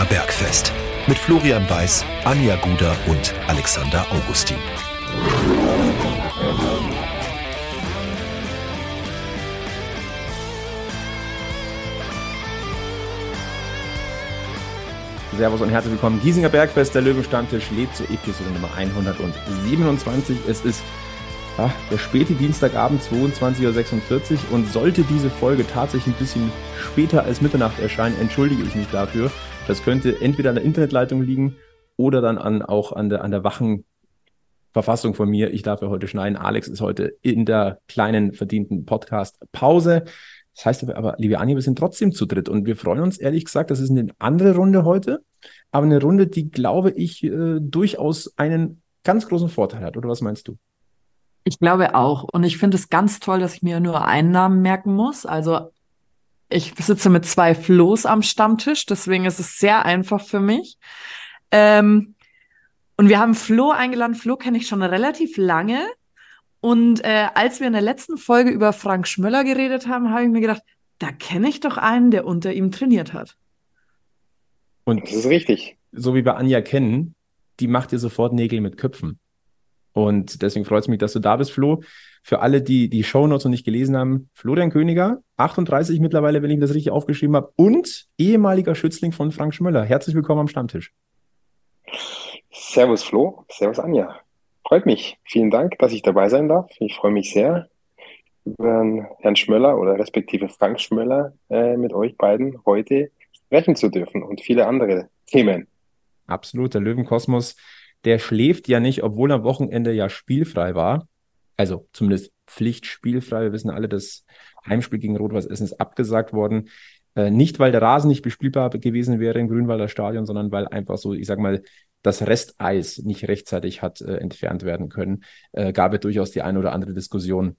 Giesinger Bergfest. Mit Florian Weiß, Anja Guder und Alexander Augustin. Servus und herzlich willkommen. Giesinger Bergfest, der Löwenstammtisch lädt zur Episode Nummer 127. Es ist ja, der späte Dienstagabend 22.46 Uhr und sollte diese Folge tatsächlich ein bisschen später als Mitternacht erscheinen, entschuldige ich mich dafür. Das könnte entweder an der Internetleitung liegen oder dann an, auch an der, an der wachen Verfassung von mir. Ich darf ja heute schneiden. Alex ist heute in der kleinen verdienten Podcast-Pause. Das heißt aber, liebe Anja, wir sind trotzdem zu dritt und wir freuen uns ehrlich gesagt, das ist eine andere Runde heute, aber eine Runde, die, glaube ich, äh, durchaus einen ganz großen Vorteil hat. Oder was meinst du? Ich glaube auch. Und ich finde es ganz toll, dass ich mir nur einen Namen merken muss. Also ich sitze mit zwei Flo's am Stammtisch, deswegen ist es sehr einfach für mich. Ähm, und wir haben Flo eingeladen. Flo kenne ich schon relativ lange. Und äh, als wir in der letzten Folge über Frank Schmöller geredet haben, habe ich mir gedacht, da kenne ich doch einen, der unter ihm trainiert hat. Und das ist richtig. So wie wir Anja kennen, die macht ihr sofort Nägel mit Köpfen. Und deswegen freut es mich, dass du da bist, Flo. Für alle, die die Shownotes noch nicht gelesen haben, Florian Königer, 38 mittlerweile, wenn ich das richtig aufgeschrieben habe, und ehemaliger Schützling von Frank Schmöller. Herzlich willkommen am Stammtisch. Servus Flo, Servus Anja. Freut mich. Vielen Dank, dass ich dabei sein darf. Ich freue mich sehr, über Herrn Schmöller oder respektive Frank Schmöller äh, mit euch beiden heute sprechen zu dürfen und viele andere Themen. Absolut, der Löwenkosmos, der schläft ja nicht, obwohl am Wochenende ja spielfrei war. Also zumindest pflichtspielfrei. Wir wissen alle, das Heimspiel gegen Rot-Weiß Essen ist abgesagt worden. Äh, nicht, weil der Rasen nicht bespielbar gewesen wäre im Grünwalder Stadion, sondern weil einfach so, ich sag mal, das Resteis nicht rechtzeitig hat äh, entfernt werden können, äh, gab es durchaus die eine oder andere Diskussion,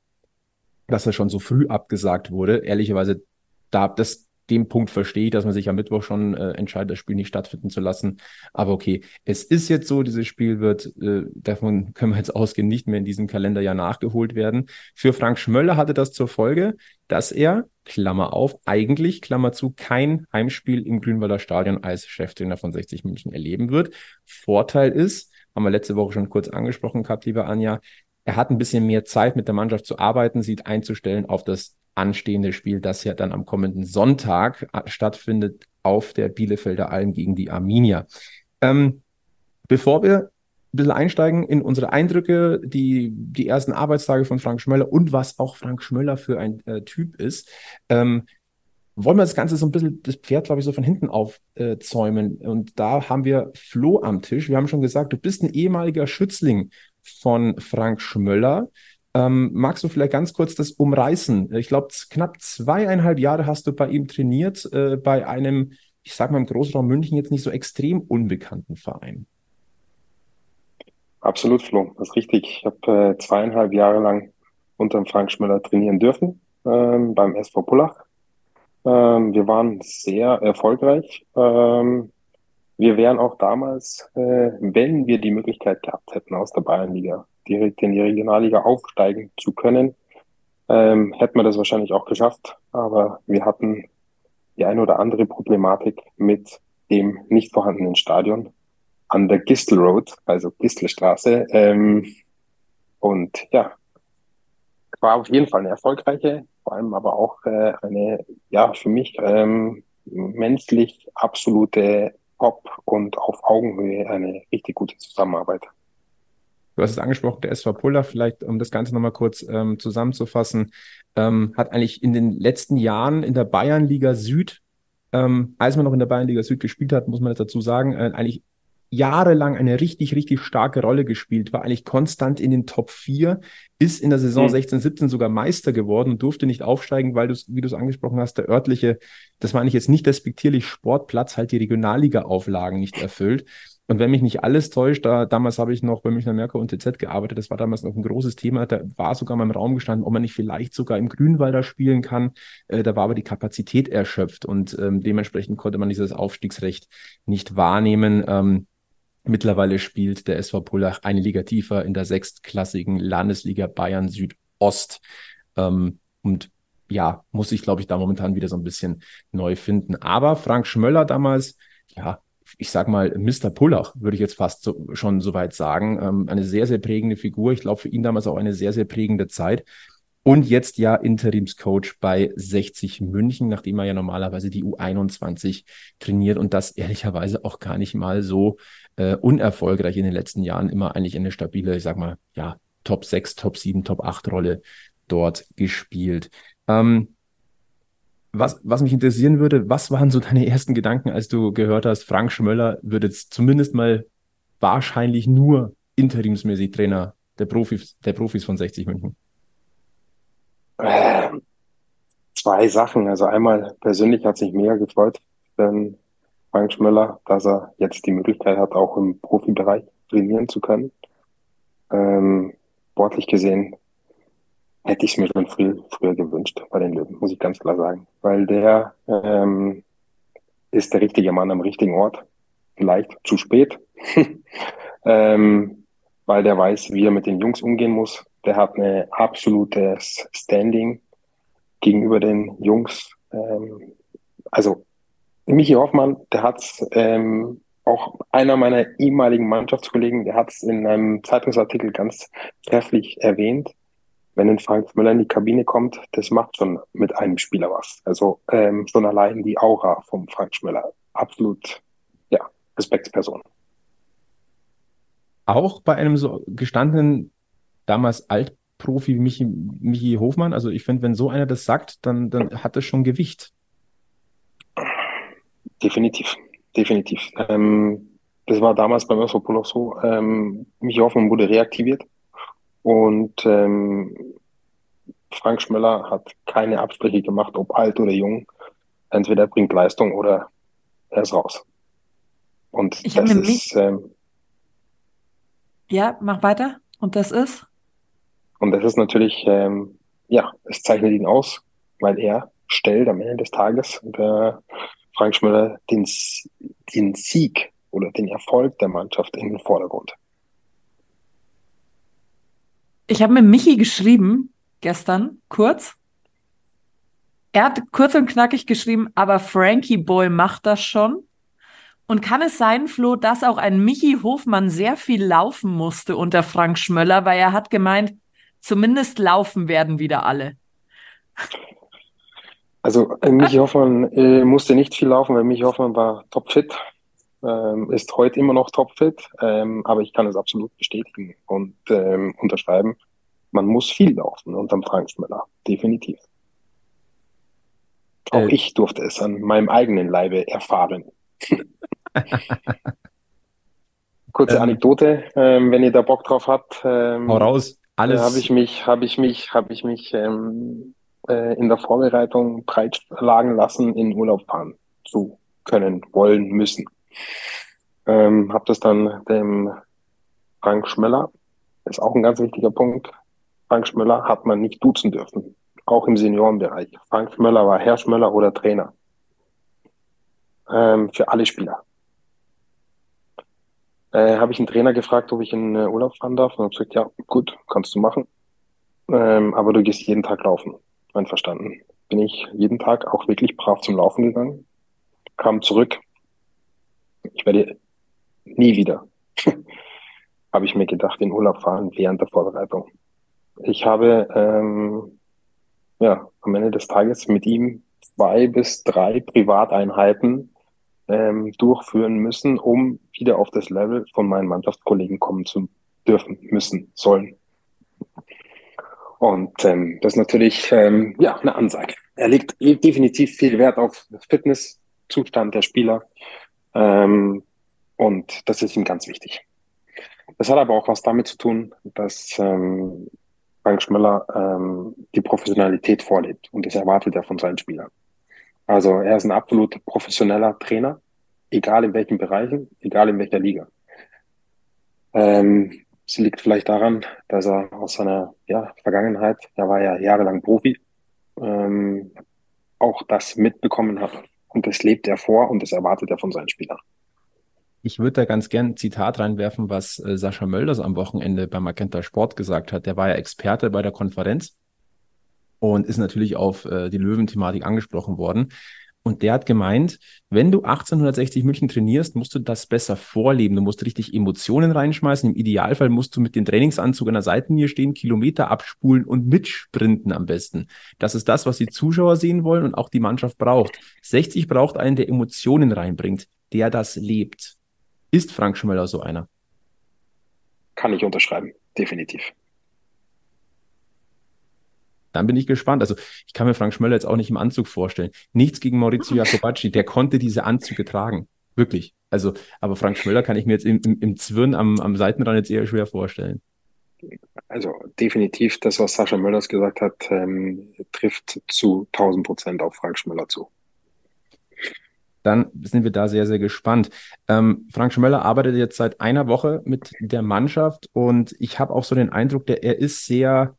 dass er schon so früh abgesagt wurde. Ehrlicherweise, da das dem Punkt verstehe ich, dass man sich am Mittwoch schon äh, entscheidet, das Spiel nicht stattfinden zu lassen. Aber okay, es ist jetzt so, dieses Spiel wird, äh, davon können wir jetzt ausgehen, nicht mehr in diesem Kalenderjahr nachgeholt werden. Für Frank Schmöller hatte das zur Folge, dass er, Klammer auf, eigentlich, Klammer zu, kein Heimspiel im Grünwalder Stadion als Cheftrainer von 60 München erleben wird. Vorteil ist, haben wir letzte Woche schon kurz angesprochen gehabt, lieber Anja, er hat ein bisschen mehr Zeit mit der Mannschaft zu arbeiten, sieht einzustellen auf das anstehende Spiel, das ja dann am kommenden Sonntag äh, stattfindet auf der Bielefelder Alm gegen die Arminia. Ähm, bevor wir ein bisschen einsteigen in unsere Eindrücke, die, die ersten Arbeitstage von Frank Schmöller und was auch Frank Schmöller für ein äh, Typ ist, ähm, wollen wir das Ganze so ein bisschen, das Pferd, glaube ich, so von hinten aufzäumen. Äh, und da haben wir Flo am Tisch. Wir haben schon gesagt, du bist ein ehemaliger Schützling von Frank Schmöller. Ähm, magst du vielleicht ganz kurz das umreißen? Ich glaube, knapp zweieinhalb Jahre hast du bei ihm trainiert, äh, bei einem, ich sage mal im Großraum München, jetzt nicht so extrem unbekannten Verein. Absolut, Flo, das ist richtig. Ich habe äh, zweieinhalb Jahre lang unter dem Frank Schmöller trainieren dürfen ähm, beim SV Pullach. Ähm, wir waren sehr erfolgreich. Ähm, wir wären auch damals, äh, wenn wir die Möglichkeit gehabt hätten, aus der Bayernliga direkt in die Regionalliga aufsteigen zu können, ähm, hätten wir das wahrscheinlich auch geschafft. Aber wir hatten die eine oder andere Problematik mit dem nicht vorhandenen Stadion an der Gistel Road, also Gistelstraße. Ähm, und ja, war auf jeden Fall eine erfolgreiche, vor allem aber auch äh, eine, ja, für mich ähm, menschlich absolute Top und auf Augenhöhe eine richtig gute Zusammenarbeit. Du hast es angesprochen, der SV Puller, vielleicht um das Ganze nochmal kurz ähm, zusammenzufassen, ähm, hat eigentlich in den letzten Jahren in der Bayernliga Süd, ähm, als man noch in der Bayernliga Süd gespielt hat, muss man das dazu sagen, äh, eigentlich jahrelang eine richtig, richtig starke Rolle gespielt, war eigentlich konstant in den Top 4, ist in der Saison mhm. 16, 17 sogar Meister geworden und durfte nicht aufsteigen, weil du wie du es angesprochen hast, der örtliche, das meine ich jetzt nicht respektierlich, Sportplatz halt die Regionalliga-Auflagen nicht erfüllt. Und wenn mich nicht alles täuscht, da, damals habe ich noch bei Münchner Merkur und TZ gearbeitet, das war damals noch ein großes Thema, da war sogar mal im Raum gestanden, ob man nicht vielleicht sogar im Grünwalder spielen kann. Äh, da war aber die Kapazität erschöpft und ähm, dementsprechend konnte man dieses Aufstiegsrecht nicht wahrnehmen. Ähm, mittlerweile spielt der SV Pullach eine Liga tiefer in der sechstklassigen Landesliga Bayern Südost. Ähm, und ja, muss ich, glaube ich, da momentan wieder so ein bisschen neu finden. Aber Frank Schmöller damals, ja, ich sag mal, Mr. Pullach, würde ich jetzt fast so, schon soweit sagen. Ähm, eine sehr, sehr prägende Figur. Ich glaube, für ihn damals auch eine sehr, sehr prägende Zeit. Und jetzt ja Interimscoach bei 60 München, nachdem er ja normalerweise die U21 trainiert und das ehrlicherweise auch gar nicht mal so äh, unerfolgreich in den letzten Jahren immer eigentlich eine stabile, ich sag mal, ja, Top 6, Top 7, Top 8 Rolle dort gespielt. Ähm, was, was mich interessieren würde, was waren so deine ersten Gedanken, als du gehört hast, Frank Schmöller wird jetzt zumindest mal wahrscheinlich nur interimsmäßig Trainer der Profis, der Profis von 60 München? Äh, zwei Sachen. Also einmal persönlich hat sich mega gefreut, denn Frank Schmöller, dass er jetzt die Möglichkeit hat, auch im Profibereich trainieren zu können. Ähm, sportlich gesehen hätte ich es mir schon viel früher gewünscht bei den Löwen, muss ich ganz klar sagen. Weil der ähm, ist der richtige Mann am richtigen Ort. Vielleicht zu spät. ähm, weil der weiß, wie er mit den Jungs umgehen muss. Der hat eine absolutes Standing gegenüber den Jungs. Ähm, also Michi Hoffmann, der hat ähm, auch einer meiner ehemaligen Mannschaftskollegen, der hat es in einem Zeitungsartikel ganz trefflich erwähnt wenn ein Frank Müller in die Kabine kommt, das macht schon mit einem Spieler was. Also ähm, schon allein die Aura vom Frank Schmöller. Absolut, ja, Respektsperson. Auch bei einem so gestandenen, damals Altprofi wie Michi, Michi Hofmann, also ich finde, wenn so einer das sagt, dann, dann hat das schon Gewicht. Definitiv, definitiv. Ähm, das war damals beim Östropol auch so. Ähm, Michi Hoffmann wurde reaktiviert und ähm, Frank Schmöller hat keine Absprüche gemacht, ob alt oder jung. Entweder er bringt Leistung oder er ist raus. Und ich das ist. Ähm, ja, mach weiter. Und das ist? Und das ist natürlich, ähm, ja, es zeichnet ihn aus, weil er stellt am Ende des Tages der Frank Schmöller den, den Sieg oder den Erfolg der Mannschaft in den Vordergrund. Ich habe mit Michi geschrieben, gestern, kurz. Er hat kurz und knackig geschrieben, aber Frankie Boy macht das schon. Und kann es sein, Flo, dass auch ein Michi Hofmann sehr viel laufen musste unter Frank Schmöller, weil er hat gemeint, zumindest laufen werden wieder alle. Also äh, Michi Hoffmann äh, musste nicht viel laufen, weil Michi Hoffmann war topfit ähm, ist heute immer noch topfit, ähm, aber ich kann es absolut bestätigen und ähm, unterschreiben. Man muss viel laufen unterm Frank Schmöller, definitiv. Auch äh. ich durfte es an meinem eigenen Leibe erfahren. Kurze ähm, Anekdote, ähm, wenn ihr da Bock drauf habt. Ähm, Hau raus, alles. Habe ich mich, habe ich mich, habe ich mich ähm, äh, in der Vorbereitung breitschlagen lassen, in Urlaub fahren zu können, wollen, müssen. Ähm, habe das dann dem Frank Schmeller, ist auch ein ganz wichtiger Punkt. Frank Schmöller hat man nicht duzen dürfen, auch im Seniorenbereich. Frank Schmöller war Herr Schmöller oder Trainer. Ähm, für alle Spieler. Äh, habe ich einen Trainer gefragt, ob ich in äh, Urlaub fahren darf und habe gesagt, ja, gut, kannst du machen. Ähm, aber du gehst jeden Tag laufen. Einverstanden. Bin ich jeden Tag auch wirklich brav zum Laufen gegangen, kam zurück, ich werde nie wieder, habe ich mir gedacht, in Urlaub fahren während der Vorbereitung. Ich habe ähm, ja am Ende des Tages mit ihm zwei bis drei Privateinheiten ähm, durchführen müssen, um wieder auf das Level von meinen Mannschaftskollegen kommen zu dürfen, müssen, sollen. Und ähm, das ist natürlich ähm, ja eine Ansage. Er legt definitiv viel Wert auf Fitnesszustand der Spieler, ähm, und das ist ihm ganz wichtig. Das hat aber auch was damit zu tun, dass ähm, Frank Schmöller ähm, die Professionalität vorlebt und das erwartet er von seinen Spielern. Also er ist ein absolut professioneller Trainer, egal in welchen Bereichen, egal in welcher Liga. Ähm, es liegt vielleicht daran, dass er aus seiner ja, Vergangenheit, er war ja jahrelang Profi, ähm, auch das mitbekommen hat. Und das lebt er vor und das erwartet er von seinen Spielern. Ich würde da ganz gern ein Zitat reinwerfen, was äh, Sascha Mölders am Wochenende beim Magenta Sport gesagt hat. Der war ja Experte bei der Konferenz und ist natürlich auf äh, die Löwen-Thematik angesprochen worden. Und der hat gemeint, wenn du 1860 München trainierst, musst du das besser vorleben. Du musst richtig Emotionen reinschmeißen. Im Idealfall musst du mit dem Trainingsanzug an der Seitenlinie stehen, Kilometer abspulen und mitsprinten am besten. Das ist das, was die Zuschauer sehen wollen und auch die Mannschaft braucht. 60 braucht einen, der Emotionen reinbringt, der das lebt. Ist Frank Schmöller so einer? Kann ich unterschreiben, definitiv dann bin ich gespannt. Also ich kann mir Frank Schmöller jetzt auch nicht im Anzug vorstellen. Nichts gegen Maurizio Jacobacci, der konnte diese Anzüge tragen. Wirklich. Also, aber Frank Schmöller kann ich mir jetzt im, im, im Zwirn am, am Seitenrand jetzt eher schwer vorstellen. Also definitiv das, was Sascha Möllers gesagt hat, ähm, trifft zu 1000 Prozent auf Frank Schmöller zu. Dann sind wir da sehr, sehr gespannt. Ähm, Frank Schmöller arbeitet jetzt seit einer Woche mit der Mannschaft und ich habe auch so den Eindruck, der, er ist sehr,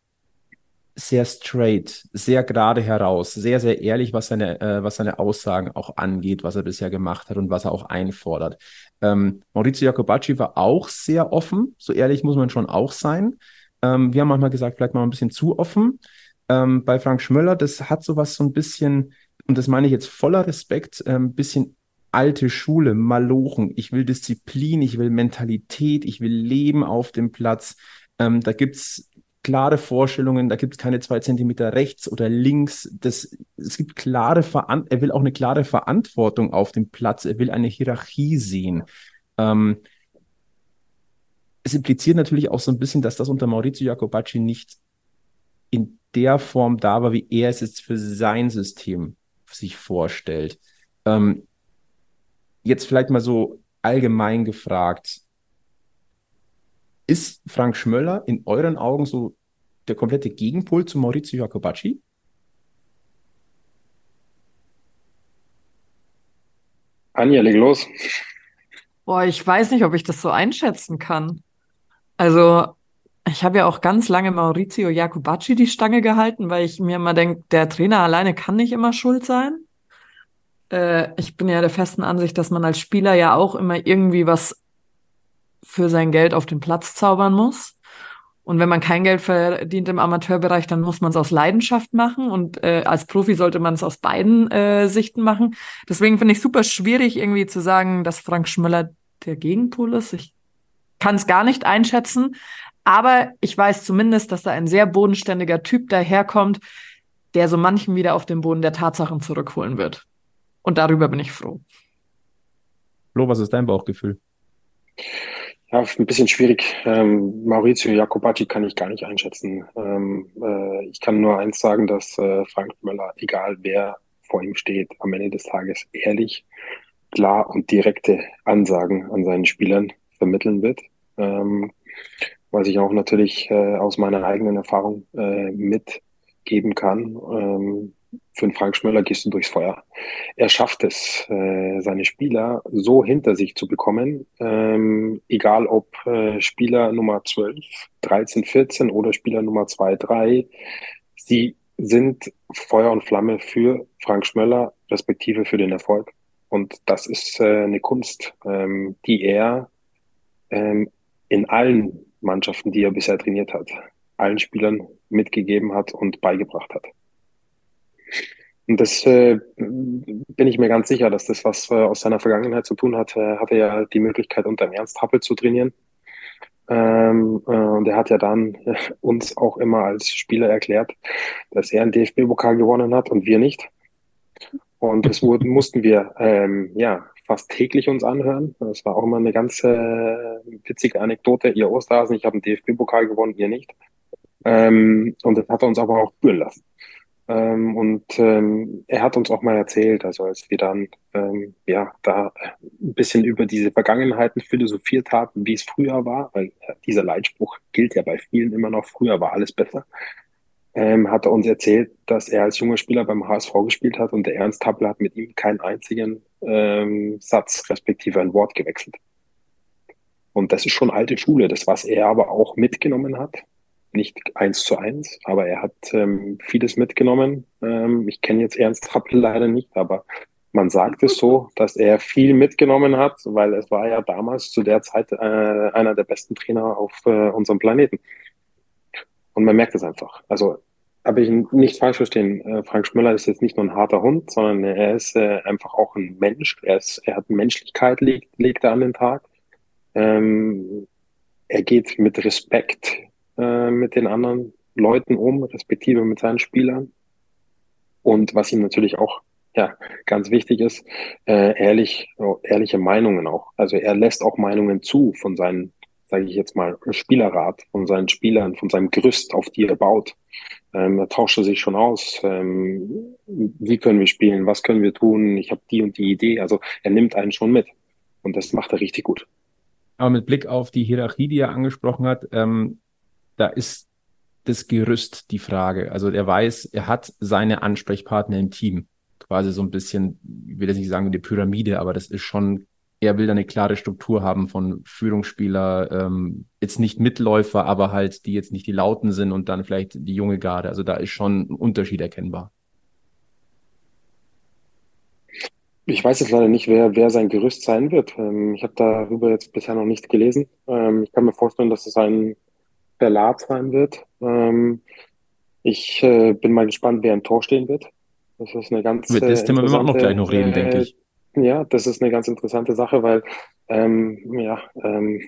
sehr straight, sehr gerade heraus, sehr, sehr ehrlich, was seine, äh, was seine Aussagen auch angeht, was er bisher gemacht hat und was er auch einfordert. Ähm, Maurizio Jacobacci war auch sehr offen, so ehrlich muss man schon auch sein. Ähm, wir haben manchmal gesagt, vielleicht mal ein bisschen zu offen. Ähm, bei Frank Schmöller, das hat sowas so ein bisschen, und das meine ich jetzt voller Respekt, ein ähm, bisschen alte Schule, Malochen. Ich will Disziplin, ich will Mentalität, ich will Leben auf dem Platz. Ähm, da gibt's klare Vorstellungen, da gibt es keine zwei Zentimeter rechts oder links. Das, es gibt klare Veran er will auch eine klare Verantwortung auf dem Platz, er will eine Hierarchie sehen. Ähm, es impliziert natürlich auch so ein bisschen, dass das unter Maurizio Jacobacci nicht in der Form da war, wie er es jetzt für sein System sich vorstellt. Ähm, jetzt vielleicht mal so allgemein gefragt, ist Frank Schmöller in euren Augen so der komplette Gegenpol zu Maurizio Jacobacci? Anja, leg los. Boah, ich weiß nicht, ob ich das so einschätzen kann. Also, ich habe ja auch ganz lange Maurizio Jacobacci die Stange gehalten, weil ich mir immer denke, der Trainer alleine kann nicht immer schuld sein. Äh, ich bin ja der festen Ansicht, dass man als Spieler ja auch immer irgendwie was für sein Geld auf den Platz zaubern muss. Und wenn man kein Geld verdient im Amateurbereich, dann muss man es aus Leidenschaft machen. Und äh, als Profi sollte man es aus beiden äh, Sichten machen. Deswegen finde ich super schwierig, irgendwie zu sagen, dass Frank Schmöller der Gegenpol ist. Ich kann es gar nicht einschätzen. Aber ich weiß zumindest, dass da ein sehr bodenständiger Typ daherkommt, der so manchen wieder auf den Boden der Tatsachen zurückholen wird. Und darüber bin ich froh. Flo, was ist dein Bauchgefühl? Ja, ein bisschen schwierig. Ähm, Maurizio Jacobacci kann ich gar nicht einschätzen. Ähm, äh, ich kann nur eins sagen, dass äh, Frank Möller, egal wer vor ihm steht, am Ende des Tages ehrlich, klar und direkte Ansagen an seinen Spielern vermitteln wird. Ähm, was ich auch natürlich äh, aus meiner eigenen Erfahrung äh, mitgeben kann. Für den Frank Schmöller gehst du durchs Feuer. Er schafft es, äh, seine Spieler so hinter sich zu bekommen, ähm, egal ob äh, Spieler Nummer 12, 13, 14 oder Spieler Nummer 2, 3. Sie sind Feuer und Flamme für Frank Schmöller, respektive für den Erfolg. Und das ist äh, eine Kunst, ähm, die er ähm, in allen Mannschaften, die er bisher trainiert hat, allen Spielern mitgegeben hat und beigebracht hat. Und das äh, bin ich mir ganz sicher, dass das was äh, aus seiner Vergangenheit zu tun hat. Er hatte ja die Möglichkeit, unter dem Ernst Happel zu trainieren. Ähm, äh, und er hat ja dann äh, uns auch immer als Spieler erklärt, dass er einen DFB-Pokal gewonnen hat und wir nicht. Und das wurden, mussten wir ähm, ja fast täglich uns anhören. Das war auch immer eine ganz äh, witzige Anekdote. Ihr Osterhasen, ich habe einen DFB-Pokal gewonnen, ihr nicht. Ähm, und das hat er uns aber auch spüren lassen. Ähm, und ähm, er hat uns auch mal erzählt, also als wir dann ähm, ja da ein bisschen über diese Vergangenheiten philosophiert haben, wie es früher war, weil äh, dieser Leitspruch gilt ja bei vielen immer noch, früher war alles besser, ähm, hat er uns erzählt, dass er als junger Spieler beim HSV gespielt hat und der Ernst Happel hat mit ihm keinen einzigen ähm, Satz respektive ein Wort gewechselt. Und das ist schon alte Schule, das was er aber auch mitgenommen hat nicht eins zu eins, aber er hat ähm, vieles mitgenommen. Ähm, ich kenne jetzt Ernst Happel leider nicht, aber man sagt es so, dass er viel mitgenommen hat, weil es war ja damals zu der Zeit äh, einer der besten Trainer auf äh, unserem Planeten. Und man merkt es einfach. Also aber ich nicht falsch verstehen. Äh, Frank Schmöller ist jetzt nicht nur ein harter Hund, sondern er ist äh, einfach auch ein Mensch. Er ist, er hat Menschlichkeit legt, legt er an den Tag. Ähm, er geht mit Respekt äh, mit den anderen Leuten um, respektive mit seinen Spielern. Und was ihm natürlich auch ja, ganz wichtig ist, äh, ehrlich, ehrliche Meinungen auch. Also er lässt auch Meinungen zu von seinen, sage ich jetzt mal, Spielerrat, von seinen Spielern, von seinem Gerüst, auf die er baut. Ähm, er tauscht sich schon aus. Ähm, wie können wir spielen? Was können wir tun? Ich habe die und die Idee. Also er nimmt einen schon mit. Und das macht er richtig gut. Aber mit Blick auf die Hierarchie, die er angesprochen hat, ähm, da ist das Gerüst die Frage. Also er weiß, er hat seine Ansprechpartner im Team. Quasi so ein bisschen, ich will jetzt nicht sagen die Pyramide, aber das ist schon, er will da eine klare Struktur haben von Führungsspieler, ähm, jetzt nicht Mitläufer, aber halt, die jetzt nicht die Lauten sind und dann vielleicht die junge Garde. Also da ist schon ein Unterschied erkennbar. Ich weiß jetzt leider nicht, wer, wer sein Gerüst sein wird. Ähm, ich habe darüber jetzt bisher noch nicht gelesen. Ähm, ich kann mir vorstellen, dass es ein Verlag sein wird. Ähm, ich äh, bin mal gespannt, wer im Tor stehen wird. Das ist eine ganz Mit das Thema werden wir auch noch gleich noch reden, denke ich. Äh, ja, das ist eine ganz interessante Sache, weil ähm, ja, ähm,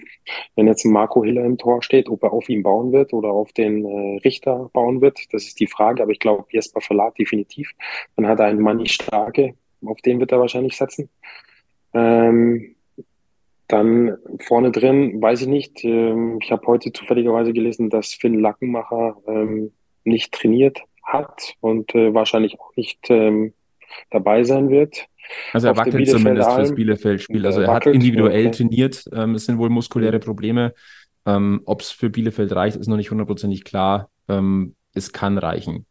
wenn jetzt Marco Hiller im Tor steht, ob er auf ihn bauen wird oder auf den äh, Richter bauen wird, das ist die Frage. Aber ich glaube, Jesper Verlat definitiv. Dann hat er einen Manni Starke, auf den wird er wahrscheinlich setzen. Ähm, dann vorne drin, weiß ich nicht. Ähm, ich habe heute zufälligerweise gelesen, dass Finn Lackenmacher ähm, nicht trainiert hat und äh, wahrscheinlich auch nicht ähm, dabei sein wird. Also er wackelt zumindest fürs Bielefeld-Spiel. Also er, hat individuell okay. trainiert. Ähm, es sind wohl muskuläre Probleme. Ähm, Ob es für Bielefeld reicht, ist noch nicht hundertprozentig klar. Ähm, es kann reichen.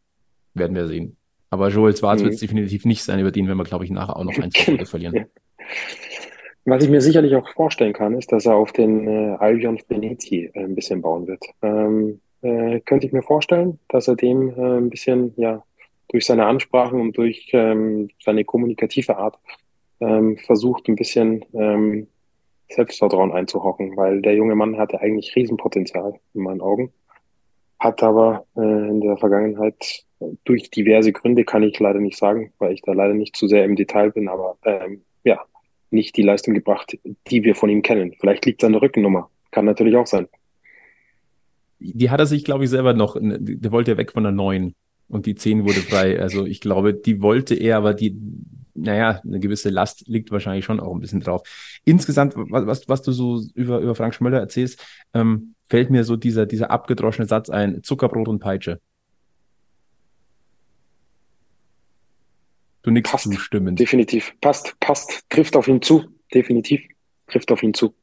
Werden wir sehen. Aber Joel Schwarz mhm. wird es definitiv nicht sein, über den werden wir, glaube ich, nachher auch noch ein, zwei verlieren. Was ich mir sicherlich auch vorstellen kann, ist, dass er auf den äh, Albion Veneti äh, ein bisschen bauen wird. Ähm, äh, könnte ich mir vorstellen, dass er dem äh, ein bisschen, ja, durch seine Ansprachen und durch ähm, seine kommunikative Art ähm, versucht, ein bisschen ähm, Selbstvertrauen einzuhocken, weil der junge Mann hatte eigentlich Riesenpotenzial in meinen Augen, hat aber äh, in der Vergangenheit durch diverse Gründe, kann ich leider nicht sagen, weil ich da leider nicht zu sehr im Detail bin, aber ähm, ja, nicht die Leistung gebracht, die wir von ihm kennen. Vielleicht liegt es an der Rückennummer. Kann natürlich auch sein. Die hat er sich, glaube ich, selber noch, der wollte ja weg von der neuen und die 10 wurde frei. Also ich glaube, die wollte er, aber die, naja, eine gewisse Last liegt wahrscheinlich schon auch ein bisschen drauf. Insgesamt, was, was du so über, über Frank Schmöller erzählst, ähm, fällt mir so dieser, dieser abgedroschene Satz ein, Zuckerbrot und Peitsche. Du nix passt, zustimmen. Definitiv. Passt, passt. Trifft auf ihn zu. Definitiv. Trifft auf ihn zu.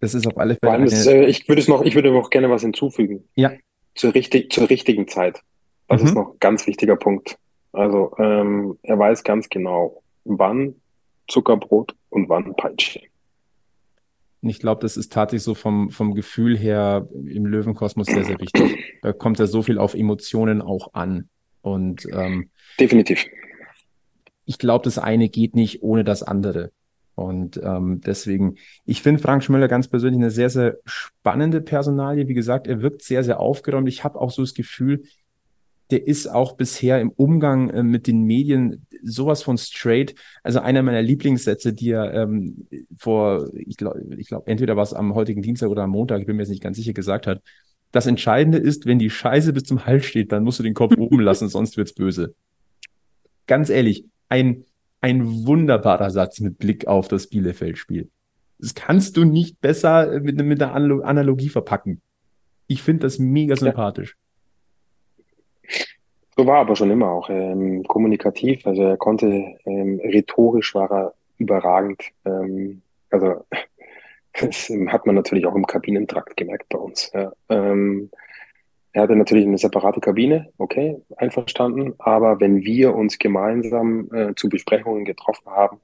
Das ist auf alle Fälle. Eine... Ist, äh, ich würde es noch, ich würde noch gerne was hinzufügen. Ja. Zur, richtig, zur richtigen Zeit. Das mhm. ist noch ein ganz wichtiger Punkt. Also ähm, er weiß ganz genau, wann Zuckerbrot und wann Peitsche. Ich glaube, das ist tatsächlich so vom, vom Gefühl her im Löwenkosmos sehr, sehr wichtig. Da kommt ja so viel auf Emotionen auch an. Und ähm, definitiv. Ich glaube, das eine geht nicht ohne das andere. Und ähm, deswegen, ich finde Frank Schmöller ganz persönlich eine sehr, sehr spannende Personalie. Wie gesagt, er wirkt sehr, sehr aufgeräumt. Ich habe auch so das Gefühl, der ist auch bisher im Umgang äh, mit den Medien sowas von straight. Also einer meiner Lieblingssätze, die er ähm, vor, ich glaube, ich glaube, entweder war es am heutigen Dienstag oder am Montag, ich bin mir jetzt nicht ganz sicher, gesagt hat, das Entscheidende ist, wenn die Scheiße bis zum Hals steht, dann musst du den Kopf oben lassen, sonst wird's böse. Ganz ehrlich, ein, ein wunderbarer Satz mit Blick auf das Bielefeld-Spiel. Das kannst du nicht besser mit, mit einer Analogie verpacken. Ich finde das mega sympathisch. So war aber schon immer auch ähm, kommunikativ. Also er konnte ähm, rhetorisch war er überragend. Ähm, also das hat man natürlich auch im Kabinentrakt gemerkt bei uns. Ja. Ähm, er hatte natürlich eine separate Kabine, okay, einverstanden. Aber wenn wir uns gemeinsam äh, zu Besprechungen getroffen haben,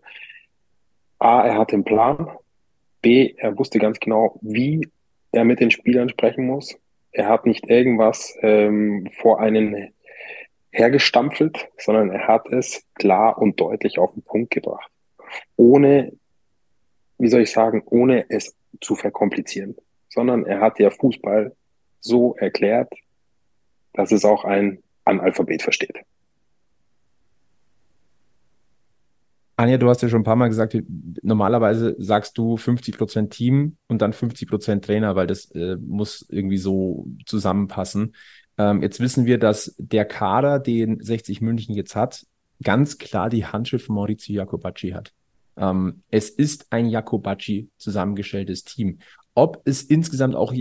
A, er hatte einen Plan, B, er wusste ganz genau, wie er mit den Spielern sprechen muss. Er hat nicht irgendwas ähm, vor einen hergestampfelt, sondern er hat es klar und deutlich auf den Punkt gebracht. Ohne wie soll ich sagen, ohne es zu verkomplizieren, sondern er hat ja Fußball so erklärt, dass es auch ein Analphabet versteht. Anja, du hast ja schon ein paar Mal gesagt, normalerweise sagst du 50% Team und dann 50% Trainer, weil das äh, muss irgendwie so zusammenpassen. Ähm, jetzt wissen wir, dass der Kader, den 60 München jetzt hat, ganz klar die Handschrift von Maurizio Jacobacci hat. Ähm, es ist ein Jacobacci zusammengestelltes Team. Ob es insgesamt auch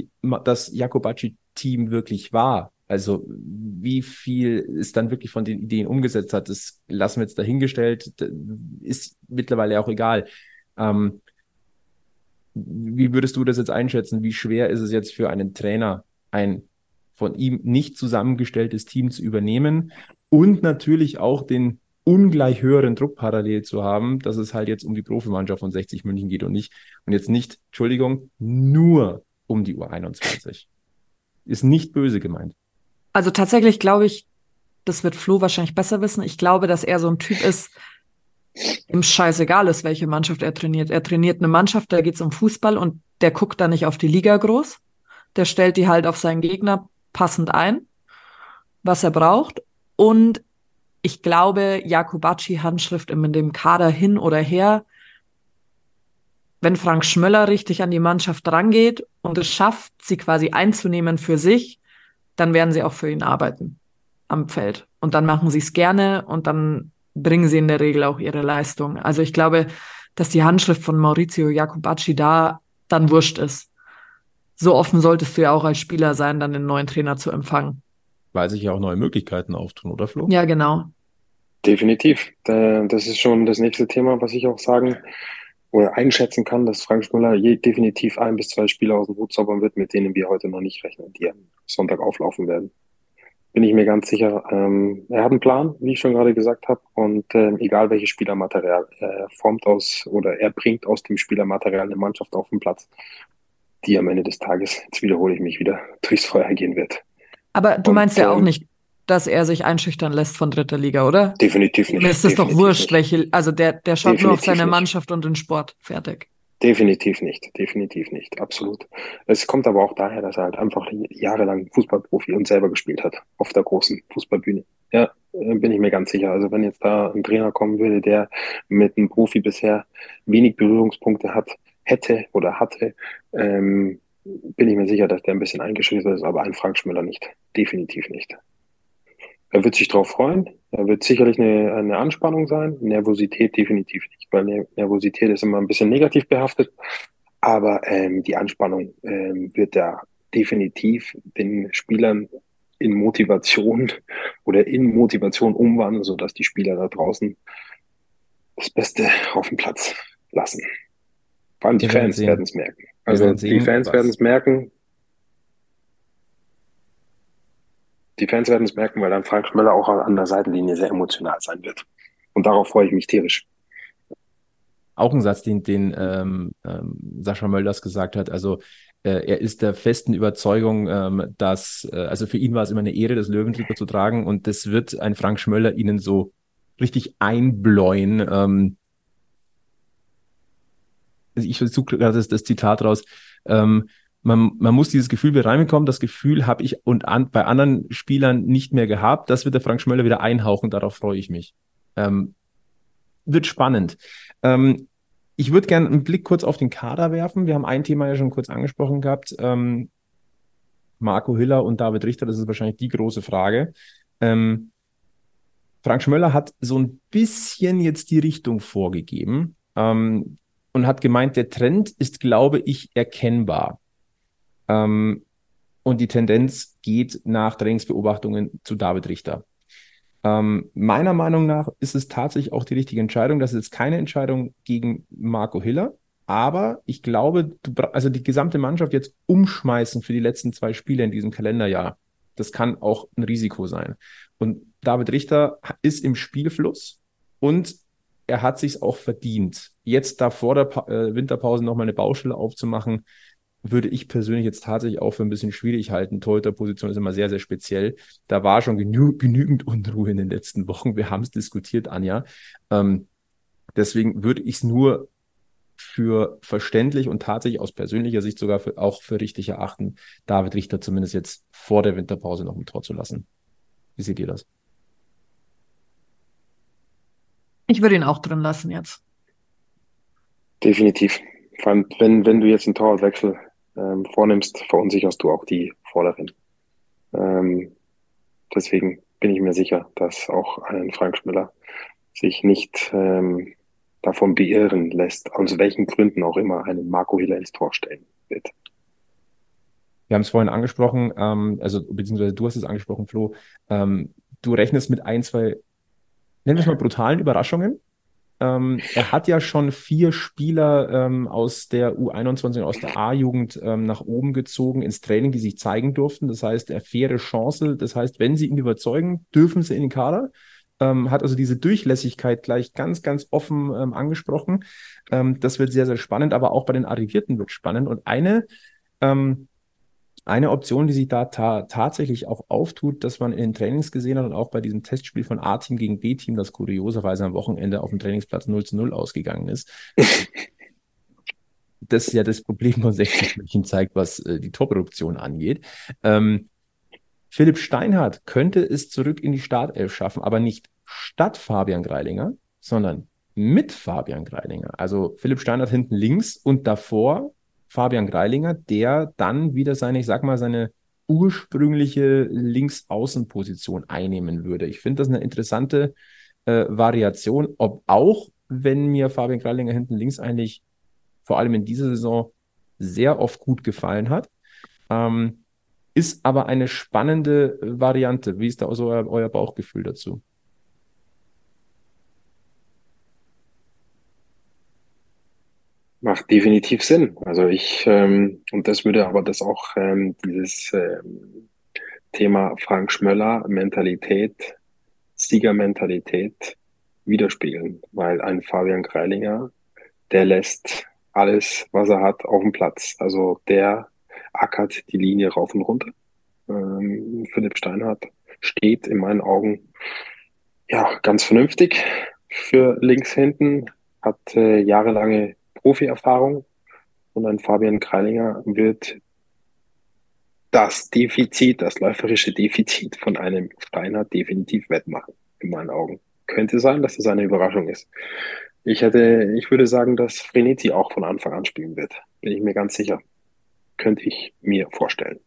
das Jacobacci-Team wirklich war, also wie viel es dann wirklich von den Ideen umgesetzt hat, das lassen wir jetzt dahingestellt, ist mittlerweile auch egal. Ähm, wie würdest du das jetzt einschätzen? Wie schwer ist es jetzt für einen Trainer, ein von ihm nicht zusammengestelltes Team zu übernehmen und natürlich auch den ungleich höheren Druck parallel zu haben, dass es halt jetzt um die Profimannschaft von 60 München geht und nicht, und jetzt nicht, Entschuldigung, nur um die U21. Ist nicht böse gemeint. Also tatsächlich glaube ich, das wird Flo wahrscheinlich besser wissen. Ich glaube, dass er so ein Typ ist, ihm scheißegal ist, welche Mannschaft er trainiert. Er trainiert eine Mannschaft, da geht es um Fußball und der guckt da nicht auf die Liga groß. Der stellt die halt auf seinen Gegner passend ein, was er braucht. Und ich glaube, Jakubacci Handschrift in dem Kader hin oder her, wenn Frank Schmöller richtig an die Mannschaft rangeht und es schafft, sie quasi einzunehmen für sich, dann werden sie auch für ihn arbeiten am Feld. Und dann machen sie es gerne und dann bringen sie in der Regel auch ihre Leistung. Also ich glaube, dass die Handschrift von Maurizio Jacobacci da dann wurscht ist. So offen solltest du ja auch als Spieler sein, dann den neuen Trainer zu empfangen. Weil sich ja auch neue Möglichkeiten auftun, oder Flo? Ja, genau. Definitiv. Das ist schon das nächste Thema, was ich auch sagen oder einschätzen kann, dass Frank Schmüller je definitiv ein bis zwei Spieler aus dem Hut zaubern wird, mit denen wir heute noch nicht rechnen, die am Sonntag auflaufen werden. Bin ich mir ganz sicher. Ähm, er hat einen Plan, wie ich schon gerade gesagt habe, und ähm, egal welches Spielermaterial er formt aus oder er bringt aus dem Spielermaterial eine Mannschaft auf den Platz, die am Ende des Tages, jetzt wiederhole ich mich wieder, durchs Feuer gehen wird. Aber du und, meinst ja ähm, auch nicht, dass er sich einschüchtern lässt von dritter Liga, oder? Definitiv nicht. Mir ist es doch wurscht, welche, also der, der schaut definitiv nur auf seine nicht. Mannschaft und den Sport. Fertig. Definitiv nicht, definitiv nicht, absolut. Es kommt aber auch daher, dass er halt einfach jahrelang Fußballprofi und selber gespielt hat auf der großen Fußballbühne. Ja, äh, bin ich mir ganz sicher. Also wenn jetzt da ein Trainer kommen würde, der mit einem Profi bisher wenig Berührungspunkte hat, hätte oder hatte, ähm, bin ich mir sicher, dass der ein bisschen eingeschrieben ist, aber ein Frank Schmüller nicht. Definitiv nicht. Er wird sich darauf freuen. Er wird sicherlich eine, eine Anspannung sein. Nervosität definitiv nicht, weil Nervosität ist immer ein bisschen negativ behaftet. Aber ähm, die Anspannung ähm, wird er definitiv den Spielern in Motivation oder in Motivation umwandeln, sodass die Spieler da draußen das Beste auf dem Platz lassen. Vor allem die Fans werden es merken. Also die Fans werden es merken. Die Fans werden es merken, weil dann Frank Schmöller auch an der Seitenlinie sehr emotional sein wird. Und darauf freue ich mich tierisch. Auch ein Satz, den, den ähm, ähm, Sascha Mölders gesagt hat. Also äh, er ist der festen Überzeugung, ähm, dass, äh, also für ihn war es immer eine Ehre, das Löwentrikot zu tragen und das wird ein Frank Schmöller ihnen so richtig einbläuen. Ähm, ich versuche gerade das, das Zitat raus. Ähm, man, man muss dieses Gefühl wieder reinbekommen. Das Gefühl habe ich und an, bei anderen Spielern nicht mehr gehabt. Das wird der Frank Schmöller wieder einhauchen. Darauf freue ich mich. Ähm, wird spannend. Ähm, ich würde gerne einen Blick kurz auf den Kader werfen. Wir haben ein Thema ja schon kurz angesprochen gehabt. Ähm, Marco Hiller und David Richter, das ist wahrscheinlich die große Frage. Ähm, Frank Schmöller hat so ein bisschen jetzt die Richtung vorgegeben ähm, und hat gemeint, der Trend ist, glaube ich, erkennbar. Ähm, und die Tendenz geht nach Trainingsbeobachtungen zu David Richter. Ähm, meiner Meinung nach ist es tatsächlich auch die richtige Entscheidung. Das ist jetzt keine Entscheidung gegen Marco Hiller, aber ich glaube, du, also die gesamte Mannschaft jetzt umschmeißen für die letzten zwei Spiele in diesem Kalenderjahr, das kann auch ein Risiko sein. Und David Richter ist im Spielfluss und er hat sich auch verdient. Jetzt da vor der pa äh, Winterpause nochmal eine Baustelle aufzumachen, würde ich persönlich jetzt tatsächlich auch für ein bisschen schwierig halten. Torhüter-Position ist immer sehr, sehr speziell. Da war schon genü genügend Unruhe in den letzten Wochen. Wir haben es diskutiert, Anja. Ähm, deswegen würde ich es nur für verständlich und tatsächlich aus persönlicher Sicht sogar für, auch für richtig erachten, David Richter zumindest jetzt vor der Winterpause noch im Tor zu lassen. Wie seht ihr das? Ich würde ihn auch drin lassen jetzt. Definitiv. Vor allem, wenn, wenn du jetzt einen Torwartwechsel ähm, vornimmst, verunsicherst du auch die Vorderin. Ähm, deswegen bin ich mir sicher, dass auch ein Frank Schmiller sich nicht ähm, davon beirren lässt, aus welchen Gründen auch immer, einen Marco Hiller ins Tor stellen wird. Wir haben es vorhin angesprochen, ähm, also beziehungsweise du hast es angesprochen, Flo. Ähm, du rechnest mit ein, zwei, nennen wir es mal brutalen Überraschungen. Ähm, er hat ja schon vier Spieler ähm, aus der U21, aus der A-Jugend ähm, nach oben gezogen ins Training, die sich zeigen durften. Das heißt, er faire Chance. Das heißt, wenn sie ihn überzeugen, dürfen sie in den Kader ähm, hat also diese Durchlässigkeit gleich ganz, ganz offen ähm, angesprochen. Ähm, das wird sehr, sehr spannend, aber auch bei den Arrivierten wird spannend. Und eine, ähm, eine Option, die sich da ta tatsächlich auch auftut, dass man in den Trainings gesehen hat und auch bei diesem Testspiel von A-Team gegen B-Team, das kurioserweise am Wochenende auf dem Trainingsplatz 0 zu 0 ausgegangen ist. das ja das Problem von 60 München zeigt, was äh, die Torproduktion angeht. Ähm, Philipp Steinhardt könnte es zurück in die Startelf schaffen, aber nicht statt Fabian Greilinger, sondern mit Fabian Greilinger. Also Philipp Steinhardt hinten links und davor Fabian Greilinger, der dann wieder seine, ich sag mal, seine ursprüngliche Linksaußenposition einnehmen würde. Ich finde das eine interessante äh, Variation, ob auch, wenn mir Fabian Greilinger hinten links eigentlich vor allem in dieser Saison sehr oft gut gefallen hat. Ähm, ist aber eine spannende Variante. Wie ist da so euer, euer Bauchgefühl dazu? Macht definitiv Sinn. Also ich, ähm, und das würde aber das auch ähm, dieses ähm, Thema Frank Schmöller, Mentalität, Siegermentalität widerspiegeln, weil ein Fabian Kreilinger, der lässt alles, was er hat, auf dem Platz. Also der ackert die Linie rauf und runter. Ähm, Philipp Steinhardt steht in meinen Augen ja ganz vernünftig für links hinten, hat äh, jahrelange Profi-Erfahrung und ein Fabian Kreilinger wird das Defizit, das läuferische Defizit von einem Steinhardt definitiv wettmachen, in meinen Augen. Könnte sein, dass das eine Überraschung ist. Ich hätte, ich würde sagen, dass Frenetzi auch von Anfang an spielen wird. Bin ich mir ganz sicher könnte ich mir vorstellen.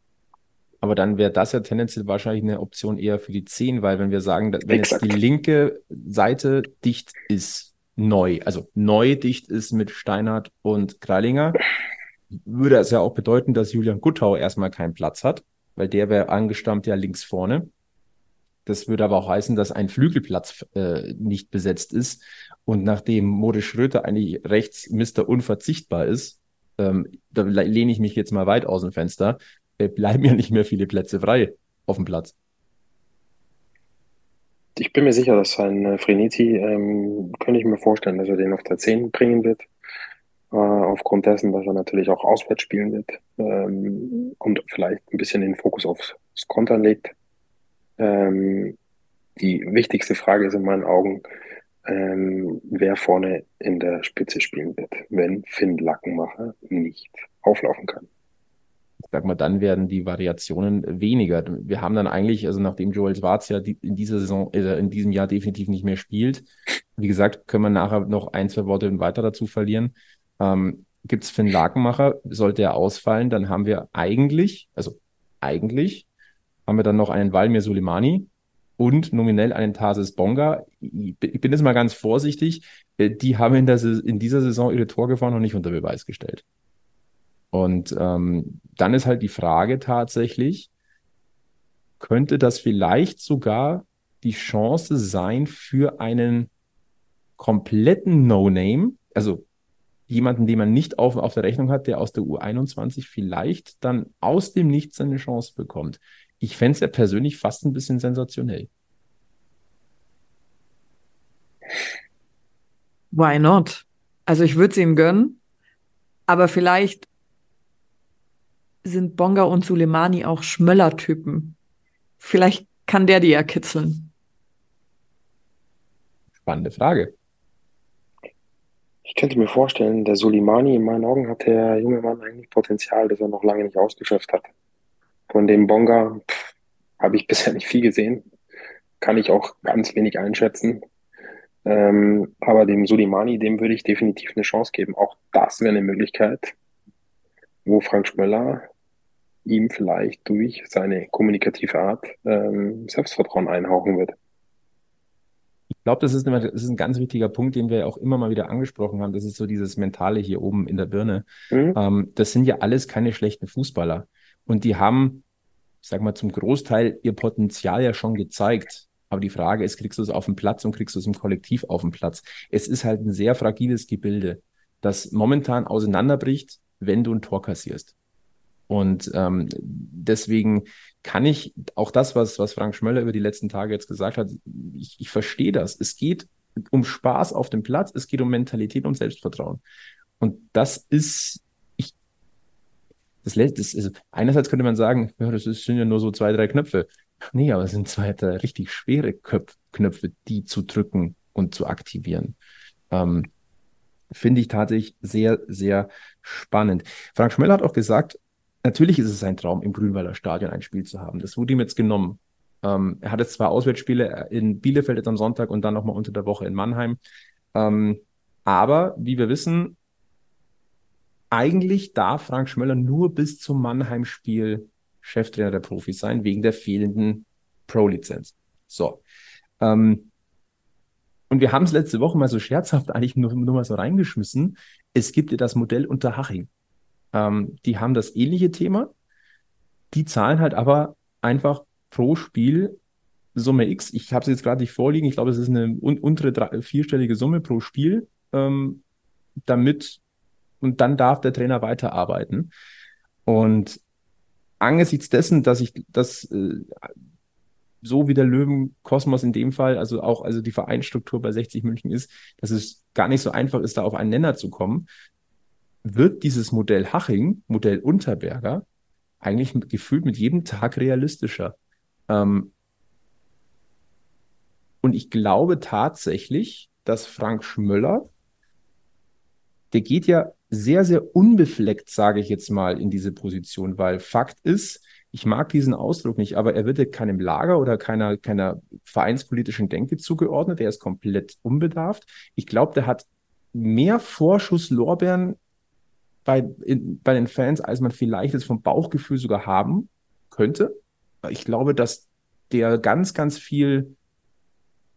Aber dann wäre das ja tendenziell wahrscheinlich eine Option eher für die 10, weil wenn wir sagen, dass, wenn Exakt. jetzt die linke Seite dicht ist, neu, also neu dicht ist mit Steinhardt und Greilinger, würde es ja auch bedeuten, dass Julian Guttau erstmal keinen Platz hat, weil der wäre angestammt ja links vorne. Das würde aber auch heißen, dass ein Flügelplatz äh, nicht besetzt ist. Und nachdem Moritz Schröter eigentlich rechts Mister unverzichtbar ist, ähm, da lehne ich mich jetzt mal weit aus dem Fenster, äh, bleiben ja nicht mehr viele Plätze frei auf dem Platz. Ich bin mir sicher, dass ein äh, Freniti, ähm, könnte ich mir vorstellen, dass er den auf der 10 bringen wird. Äh, aufgrund dessen, dass er natürlich auch auswärts spielen wird ähm, und vielleicht ein bisschen den Fokus aufs Kontern legt. Ähm, die wichtigste Frage ist in meinen Augen, ähm, wer vorne in der Spitze spielen wird, wenn Finn Lackenmacher nicht auflaufen kann. Sag mal, dann werden die Variationen weniger. Wir haben dann eigentlich, also nachdem Joel Schwarz ja in dieser Saison, äh, in diesem Jahr definitiv nicht mehr spielt, wie gesagt, können wir nachher noch ein, zwei Worte weiter dazu verlieren. Ähm, Gibt es Finn Lakenmacher, sollte er ausfallen, dann haben wir eigentlich, also eigentlich, haben wir dann noch einen Valmir Suleimani, und nominell einen Tarsis Bonga. Ich bin jetzt mal ganz vorsichtig. Äh, die haben in, der, in dieser Saison ihre Torgefahr noch nicht unter Beweis gestellt. Und ähm, dann ist halt die Frage tatsächlich, könnte das vielleicht sogar die Chance sein für einen kompletten No-Name, also jemanden, den man nicht auf, auf der Rechnung hat, der aus der U21 vielleicht dann aus dem Nichts seine Chance bekommt. Ich fände es ja persönlich fast ein bisschen sensationell. Why not? Also ich würde es ihm gönnen, aber vielleicht sind Bonga und Suleimani auch Schmöller-Typen. Vielleicht kann der die ja kitzeln. Spannende Frage. Ich könnte mir vorstellen, der Soleimani, in meinen Augen hat der junge Mann eigentlich Potenzial, das er noch lange nicht ausgeschöpft hat. Von dem Bonga habe ich bisher nicht viel gesehen. Kann ich auch ganz wenig einschätzen. Ähm, aber dem Soleimani, dem würde ich definitiv eine Chance geben. Auch das wäre eine Möglichkeit, wo Frank Schmöller ihm vielleicht durch seine kommunikative Art ähm, Selbstvertrauen einhauchen wird. Ich glaube, das ist, das ist ein ganz wichtiger Punkt, den wir auch immer mal wieder angesprochen haben. Das ist so dieses Mentale hier oben in der Birne. Mhm. Ähm, das sind ja alles keine schlechten Fußballer. Und die haben, ich sag mal, zum Großteil ihr Potenzial ja schon gezeigt. Aber die Frage ist, kriegst du es auf dem Platz und kriegst du es im Kollektiv auf dem Platz? Es ist halt ein sehr fragiles Gebilde, das momentan auseinanderbricht, wenn du ein Tor kassierst. Und ähm, deswegen kann ich auch das, was, was Frank Schmöller über die letzten Tage jetzt gesagt hat, ich, ich verstehe das. Es geht um Spaß auf dem Platz, es geht um Mentalität und Selbstvertrauen. Und das ist, ich, das, das ist, einerseits könnte man sagen, ja, das ist, sind ja nur so zwei, drei Knöpfe. Nee, aber es sind zwei, drei richtig schwere Köpf Knöpfe, die zu drücken und zu aktivieren. Ähm, Finde ich tatsächlich sehr, sehr spannend. Frank Schmöller hat auch gesagt, natürlich ist es sein Traum, im Grünwalder Stadion ein Spiel zu haben. Das wurde ihm jetzt genommen. Ähm, er hat jetzt zwei Auswärtsspiele in Bielefeld jetzt am Sonntag und dann nochmal unter der Woche in Mannheim. Ähm, aber wie wir wissen, eigentlich darf Frank Schmöller nur bis zum Mannheim-Spiel Cheftrainer der Profis sein, wegen der fehlenden Pro-Lizenz. So. Ähm, und wir haben es letzte Woche mal so scherzhaft eigentlich nur, nur mal so reingeschmissen. Es gibt ja das Modell unter Haching. Ähm, die haben das ähnliche Thema. Die zahlen halt aber einfach pro Spiel Summe X. Ich habe es jetzt gerade nicht vorliegen. Ich glaube, es ist eine un untere vierstellige Summe pro Spiel, ähm, damit und dann darf der Trainer weiterarbeiten. Und angesichts dessen, dass ich das äh, so wie der Löwenkosmos in dem Fall, also auch also die Vereinsstruktur bei 60 München ist, dass es gar nicht so einfach ist, da auf einen Nenner zu kommen, wird dieses Modell Haching, Modell Unterberger, eigentlich mit, gefühlt mit jedem Tag realistischer. Ähm, und ich glaube tatsächlich, dass Frank Schmöller, der geht ja sehr, sehr unbefleckt, sage ich jetzt mal, in diese Position, weil Fakt ist, ich mag diesen Ausdruck nicht, aber er wird ja keinem Lager oder keiner, keiner vereinspolitischen Denke zugeordnet. Er ist komplett unbedarft. Ich glaube, der hat mehr Vorschusslorbeeren bei, in, bei den Fans, als man vielleicht jetzt vom Bauchgefühl sogar haben könnte. Ich glaube, dass der ganz, ganz viel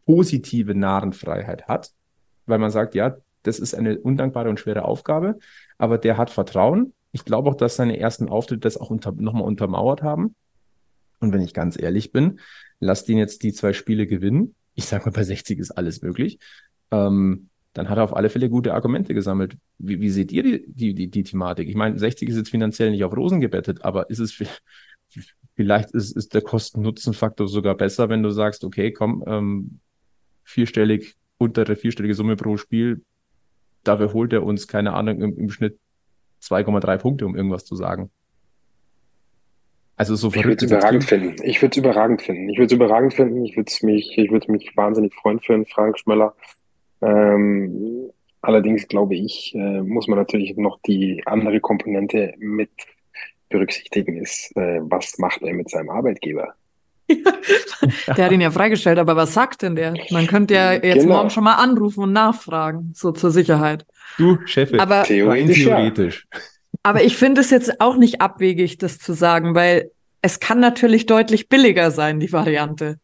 positive Narrenfreiheit hat, weil man sagt, ja, das ist eine undankbare und schwere Aufgabe, aber der hat Vertrauen. Ich glaube auch, dass seine ersten Auftritte das auch unter, nochmal untermauert haben. Und wenn ich ganz ehrlich bin, lasst ihn jetzt die zwei Spiele gewinnen. Ich sage mal, bei 60 ist alles möglich. Ähm, dann hat er auf alle Fälle gute Argumente gesammelt. Wie, wie seht ihr die, die, die, die Thematik? Ich meine, 60 ist jetzt finanziell nicht auf Rosen gebettet, aber ist es vielleicht ist, ist der Kosten-Nutzen-Faktor sogar besser, wenn du sagst, okay, komm, ähm, vierstellig, untere vierstellige Summe pro Spiel, dafür holt er uns, keine Ahnung, im, im Schnitt 2,3 Punkte, um irgendwas zu sagen. Also so Ich würde es überragend finden. Ich würde es überragend finden. Ich würde es überragend finden. Ich würde mich, ich würde mich wahnsinnig freuen für einen Frank Schmöller. Ähm, allerdings glaube ich, äh, muss man natürlich noch die andere Komponente mit berücksichtigen, ist, äh, was macht er mit seinem Arbeitgeber? der hat ihn ja freigestellt, aber was sagt denn der? Man könnte ja jetzt genau. morgen schon mal anrufen und nachfragen, so zur Sicherheit. Du, Chef, aber, theoretisch. theoretisch. Aber ich finde es jetzt auch nicht abwegig, das zu sagen, weil es kann natürlich deutlich billiger sein, die Variante.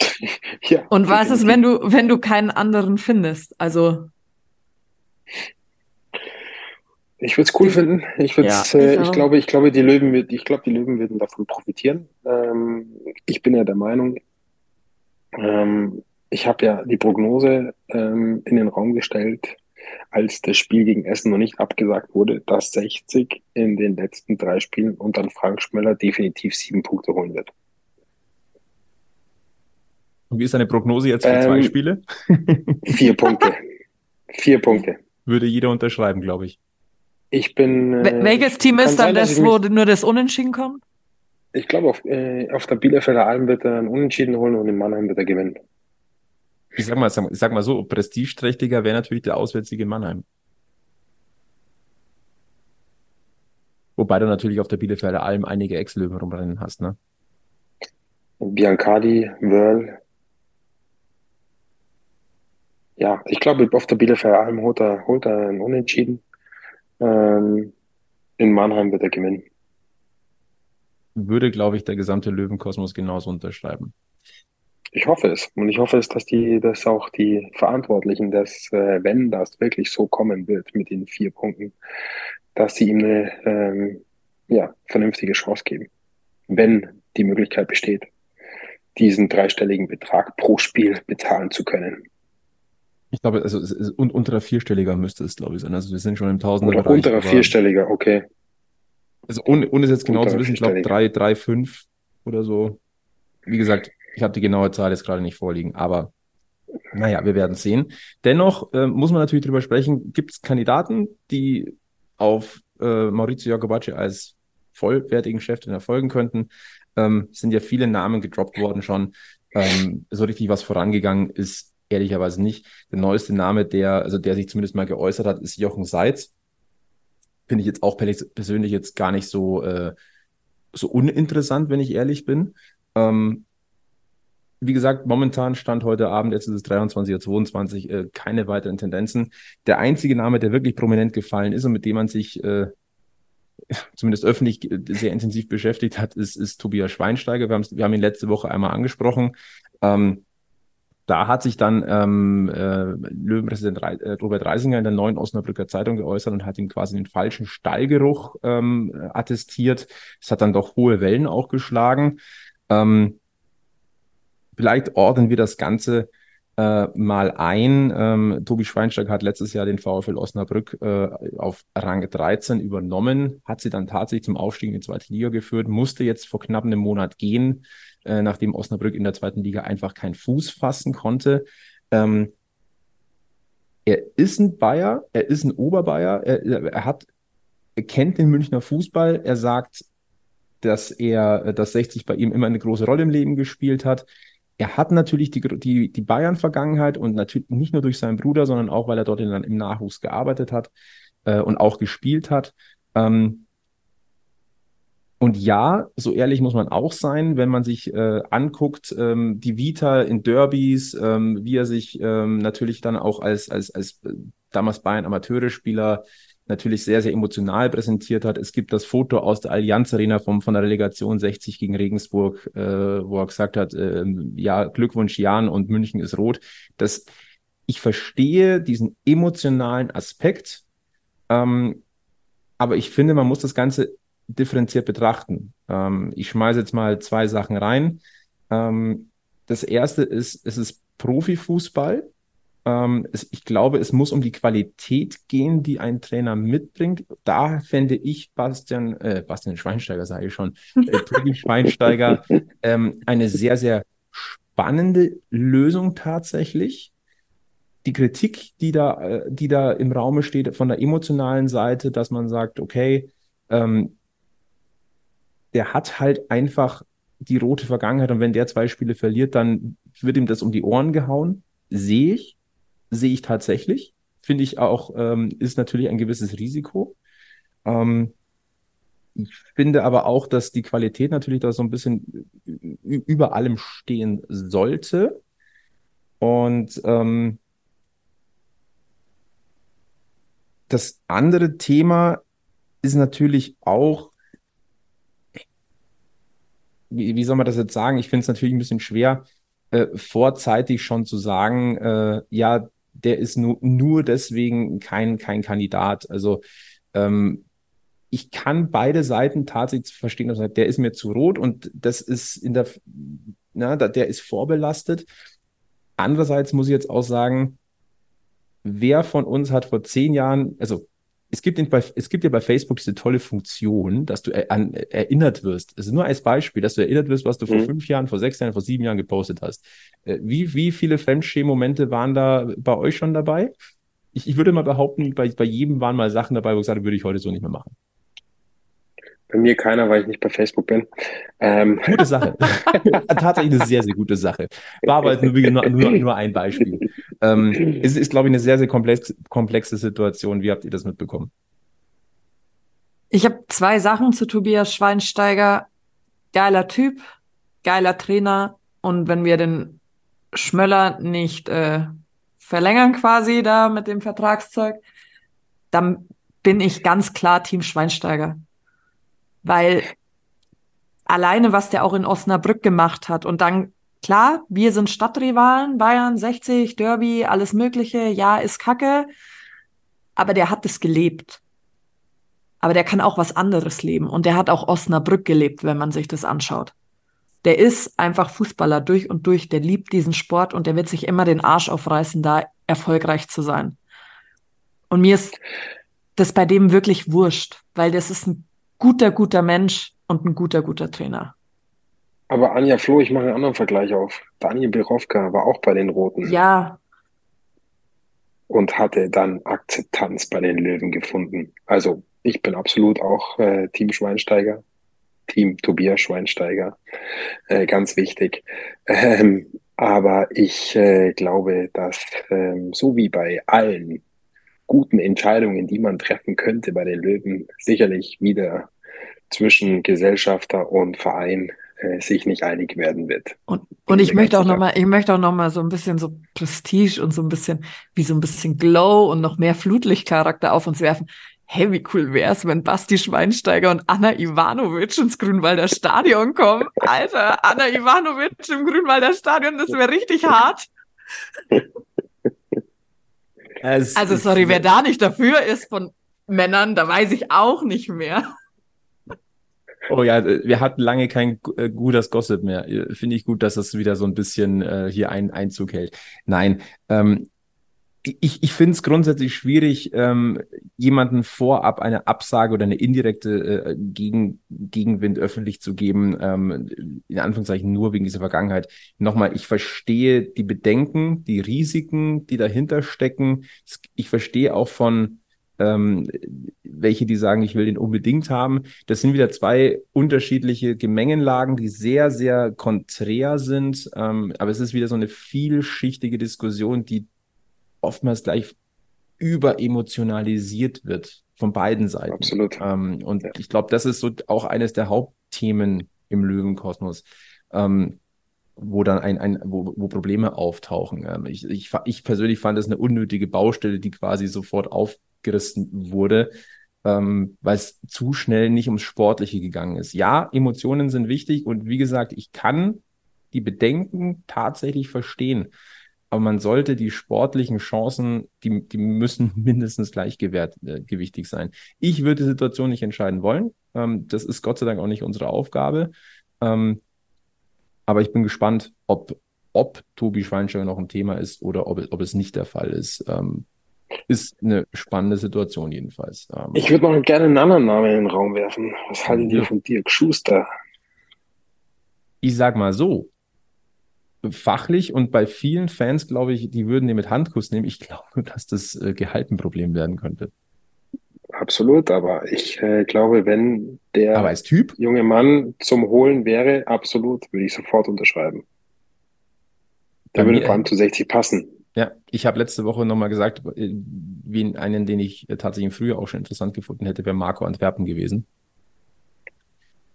ja, Und was ist, wenn du, wenn du keinen anderen findest? Also. Ich würde es cool finden. Ich würde ja, äh, ich, glaube, ich glaube, die Löwen wird, ich glaube, die Löwen würden davon profitieren. Ähm, ich bin ja der Meinung, ähm, ich habe ja die Prognose ähm, in den Raum gestellt, als das Spiel gegen Essen noch nicht abgesagt wurde, dass 60 in den letzten drei Spielen und dann Frank Schmöller definitiv sieben Punkte holen wird. Und wie ist deine Prognose jetzt für ähm, zwei Spiele? vier Punkte. Vier Punkte. Würde jeder unterschreiben, glaube ich. Ich bin. Äh, Welches Team ist dann sein, das, wo nur das Unentschieden kommt? Ich glaube, auf, äh, auf der Bielefelder Alm wird er ein Unentschieden holen und in Mannheim wird er gewinnen. ich sag mal, sag, sag mal so, prestigeträchtiger wäre natürlich der Auswärtssieg in Mannheim. Wobei du natürlich auf der Bielefelder Alm einige Ex-Löwen rumrennen hast, ne? Biancardi, Wörl. Ja, ich glaube, auf der Bielefelder Alm holt er, holt er einen Unentschieden. Ähm, in Mannheim wird er gewinnen. Würde, glaube ich, der gesamte Löwenkosmos genauso unterschreiben. Ich hoffe es. Und ich hoffe es, dass die, dass auch die Verantwortlichen, dass, äh, wenn das wirklich so kommen wird mit den vier Punkten, dass sie ihm eine ähm, ja, vernünftige Chance geben. Wenn die Möglichkeit besteht, diesen dreistelligen Betrag pro Spiel bezahlen zu können. Ich glaube, also es ist, un, unterer vierstelliger müsste es, glaube ich, sein. Also wir sind schon im Tausender. Oder unterer vierstelliger, okay. Also ohne, ohne es jetzt genau zu wissen, ich glaube drei, drei, fünf oder so. Wie gesagt, ich habe die genaue Zahl jetzt gerade nicht vorliegen, aber naja, wir werden sehen. Dennoch äh, muss man natürlich darüber sprechen, gibt es Kandidaten, die auf äh, Maurizio Jacobacci als vollwertigen Cheftrainer folgen könnten. Ähm, sind ja viele Namen gedroppt worden schon. Ähm, so richtig was vorangegangen ist ehrlicherweise nicht. Der neueste Name, der, also der sich zumindest mal geäußert hat, ist Jochen Seitz. Finde ich jetzt auch persönlich jetzt gar nicht so, äh, so uninteressant, wenn ich ehrlich bin. Ähm, wie gesagt, momentan stand heute Abend, jetzt ist es 23.22 Uhr, äh, keine weiteren Tendenzen. Der einzige Name, der wirklich prominent gefallen ist und mit dem man sich äh, zumindest öffentlich sehr intensiv beschäftigt hat, ist, ist Tobias Schweinsteiger. Wir, wir haben ihn letzte Woche einmal angesprochen. Ähm, da hat sich dann ähm, äh, Löwenpräsident Re äh, Robert Reisinger in der neuen Osnabrücker Zeitung geäußert und hat ihm quasi den falschen Stallgeruch ähm, attestiert. Es hat dann doch hohe Wellen auch geschlagen. Ähm, vielleicht ordnen wir das Ganze äh, mal ein. Ähm, Tobi Schweinsteiger hat letztes Jahr den VfL Osnabrück äh, auf Rang 13 übernommen, hat sie dann tatsächlich zum Aufstieg in die zweite Liga geführt, musste jetzt vor knapp einem Monat gehen, äh, nachdem Osnabrück in der zweiten Liga einfach keinen Fuß fassen konnte. Ähm, er ist ein Bayer, er ist ein Oberbayer, er, er hat, er kennt den Münchner Fußball, er sagt, dass er, dass 60 bei ihm immer eine große Rolle im Leben gespielt hat er hat natürlich die, die, die Bayern-Vergangenheit und natürlich nicht nur durch seinen Bruder, sondern auch, weil er dort in, im Nachwuchs gearbeitet hat äh, und auch gespielt hat. Ähm, und ja, so ehrlich muss man auch sein, wenn man sich äh, anguckt, ähm, die Vita in Derbys, ähm, wie er sich ähm, natürlich dann auch als, als, als äh, damals Bayern Amateurspieler natürlich sehr, sehr emotional präsentiert hat. Es gibt das Foto aus der Allianz Arena vom, von der Relegation 60 gegen Regensburg, äh, wo er gesagt hat, äh, ja, Glückwunsch Jan und München ist rot. Das, ich verstehe diesen emotionalen Aspekt, ähm, aber ich finde, man muss das Ganze differenziert betrachten. Ähm, ich schmeiße jetzt mal zwei Sachen rein. Ähm, das erste ist, es ist Profifußball. Ähm, es, ich glaube, es muss um die Qualität gehen, die ein Trainer mitbringt. Da fände ich Bastian, äh, Bastian Schweinsteiger, sage ich schon, äh, Tobi Schweinsteiger, ähm, eine sehr, sehr spannende Lösung tatsächlich. Die Kritik, die da, äh, die da im Raume steht, von der emotionalen Seite, dass man sagt, okay, ähm, der hat halt einfach die rote Vergangenheit und wenn der zwei Spiele verliert, dann wird ihm das um die Ohren gehauen. Sehe ich sehe ich tatsächlich. Finde ich auch, ähm, ist natürlich ein gewisses Risiko. Ähm, ich finde aber auch, dass die Qualität natürlich da so ein bisschen über allem stehen sollte. Und ähm, das andere Thema ist natürlich auch, wie, wie soll man das jetzt sagen? Ich finde es natürlich ein bisschen schwer, äh, vorzeitig schon zu sagen, äh, ja, der ist nur, nur deswegen kein, kein Kandidat. Also ähm, ich kann beide Seiten tatsächlich verstehen. Also der ist mir zu rot und das ist in der, na, der ist vorbelastet. Andererseits muss ich jetzt auch sagen, wer von uns hat vor zehn Jahren, also es gibt, in, es gibt ja bei Facebook diese tolle Funktion, dass du er, an, erinnert wirst. Es ist nur als Beispiel, dass du erinnert wirst, was du vor mhm. fünf Jahren, vor sechs Jahren, vor sieben Jahren gepostet hast. Äh, wie, wie viele Fremdschämen-Momente waren da bei euch schon dabei? Ich, ich würde mal behaupten, bei, bei jedem waren mal Sachen dabei, wo ich gesagt habe, würde ich heute so nicht mehr machen. Bei mir keiner, weil ich nicht bei Facebook bin. Ähm. Gute Sache. Tatsächlich eine sehr, sehr gute Sache. War aber nur, nur, nur ein Beispiel. Ähm, es ist, glaube ich, eine sehr, sehr komplex, komplexe Situation. Wie habt ihr das mitbekommen? Ich habe zwei Sachen zu Tobias Schweinsteiger. Geiler Typ, geiler Trainer. Und wenn wir den Schmöller nicht äh, verlängern quasi da mit dem Vertragszeug, dann bin ich ganz klar Team Schweinsteiger. Weil alleine, was der auch in Osnabrück gemacht hat und dann, klar, wir sind Stadtrivalen, Bayern 60, Derby, alles Mögliche, ja, ist kacke, aber der hat es gelebt. Aber der kann auch was anderes leben und der hat auch Osnabrück gelebt, wenn man sich das anschaut. Der ist einfach Fußballer durch und durch, der liebt diesen Sport und der wird sich immer den Arsch aufreißen, da erfolgreich zu sein. Und mir ist das bei dem wirklich wurscht, weil das ist ein guter, guter Mensch und ein guter, guter Trainer. Aber Anja Flo, ich mache einen anderen Vergleich auf. Daniel Birovka war auch bei den Roten. Ja. Und hatte dann Akzeptanz bei den Löwen gefunden. Also ich bin absolut auch äh, Team Schweinsteiger. Team Tobias Schweinsteiger. Äh, ganz wichtig. Ähm, aber ich äh, glaube, dass ähm, so wie bei allen guten Entscheidungen, die man treffen könnte bei den Löwen, sicherlich wieder zwischen Gesellschafter und Verein äh, sich nicht einig werden wird. Und, und ich möchte auch nochmal, ich möchte auch noch mal so ein bisschen so Prestige und so ein bisschen, wie so ein bisschen Glow und noch mehr Flutlichtcharakter auf uns werfen. Hey, wie cool wär's, wenn Basti Schweinsteiger und Anna Ivanovic ins Grünwalder Stadion kommen? Alter, Anna Ivanovic im Grünwalder Stadion, das wäre richtig hart. Es also sorry, wer da nicht dafür ist von Männern, da weiß ich auch nicht mehr. Oh ja, wir hatten lange kein äh, gutes Gossip mehr. Finde ich gut, dass das wieder so ein bisschen äh, hier ein Einzug hält. Nein, ähm, ich, ich finde es grundsätzlich schwierig, ähm, jemanden vorab eine Absage oder eine indirekte äh, Gegen, Gegenwind öffentlich zu geben, ähm, in Anführungszeichen nur wegen dieser Vergangenheit. Nochmal, ich verstehe die Bedenken, die Risiken, die dahinter stecken. Ich verstehe auch von ähm, welche, die sagen, ich will den unbedingt haben. Das sind wieder zwei unterschiedliche Gemengenlagen, die sehr, sehr konträr sind. Ähm, aber es ist wieder so eine vielschichtige Diskussion, die oftmals gleich überemotionalisiert wird von beiden Seiten. Absolut. Ähm, und ja. ich glaube, das ist so auch eines der Hauptthemen im Löwenkosmos, ähm, wo dann ein, ein wo, wo Probleme auftauchen. Ähm, ich, ich, ich persönlich fand es eine unnötige Baustelle, die quasi sofort aufgerissen wurde, ähm, weil es zu schnell nicht ums Sportliche gegangen ist. Ja, Emotionen sind wichtig und wie gesagt, ich kann die Bedenken tatsächlich verstehen aber man sollte die sportlichen Chancen, die, die müssen mindestens gleichgewichtig äh, sein. Ich würde die Situation nicht entscheiden wollen. Ähm, das ist Gott sei Dank auch nicht unsere Aufgabe. Ähm, aber ich bin gespannt, ob, ob Tobi Schweinsteiger noch ein Thema ist oder ob, ob es nicht der Fall ist. Ähm, ist eine spannende Situation jedenfalls. Ähm, ich würde noch gerne einen anderen Namen in den Raum werfen. Was halten ja. die von Dirk Schuster? Ich sag mal so, fachlich und bei vielen Fans, glaube ich, die würden den mit Handkuss nehmen. Ich glaube, dass das äh, Gehalt ein Problem werden könnte. Absolut, aber ich äh, glaube, wenn der junge Mann zum Holen wäre, absolut, würde ich sofort unterschreiben. Der würde vor allem zu 60 passen. Ja, ich habe letzte Woche nochmal gesagt, äh, wie einen, den ich äh, tatsächlich früher auch schon interessant gefunden hätte, wäre Marco Antwerpen gewesen.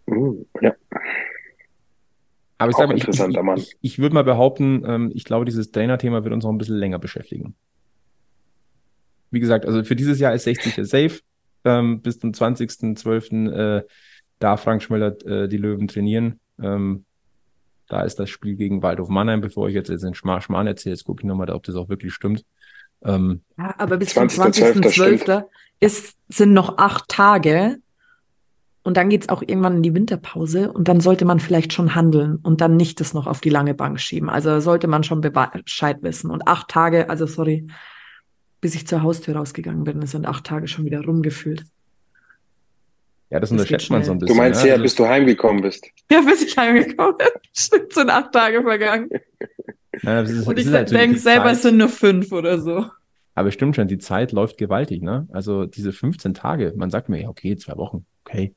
Uh, ja. Aber ich sage mal, ich, ich, ich, ich würde mal behaupten, ähm, ich glaube, dieses Trainer-Thema wird uns noch ein bisschen länger beschäftigen. Wie gesagt, also für dieses Jahr ist 60 safe. Ähm, bis zum 20.12. Äh, darf Frank Schmöller äh, die Löwen trainieren. Ähm, da ist das Spiel gegen Waldhof Mannheim. Bevor ich jetzt, jetzt den Schmarrn erzähle, jetzt gucke ich nochmal, ob das auch wirklich stimmt. Ähm, ja, aber bis zum 20.12. 20. sind noch acht Tage. Und dann geht's auch irgendwann in die Winterpause und dann sollte man vielleicht schon handeln und dann nicht das noch auf die lange Bank schieben. Also sollte man schon Bescheid wissen. Und acht Tage, also sorry, bis ich zur Haustür rausgegangen bin, sind acht Tage schon wieder rumgefühlt. Ja, das, das unterschätzt man so ein bisschen. Du meinst ja, ja, bis du heimgekommen bist. Ja, bis ich heimgekommen bin. Stimmt, sind acht Tage vergangen. Ja, ist, und ich halt denke selber, Zeit. es sind nur fünf oder so. Aber stimmt schon, die Zeit läuft gewaltig, ne? Also diese 15 Tage, man sagt mir, ja, okay, zwei Wochen, okay.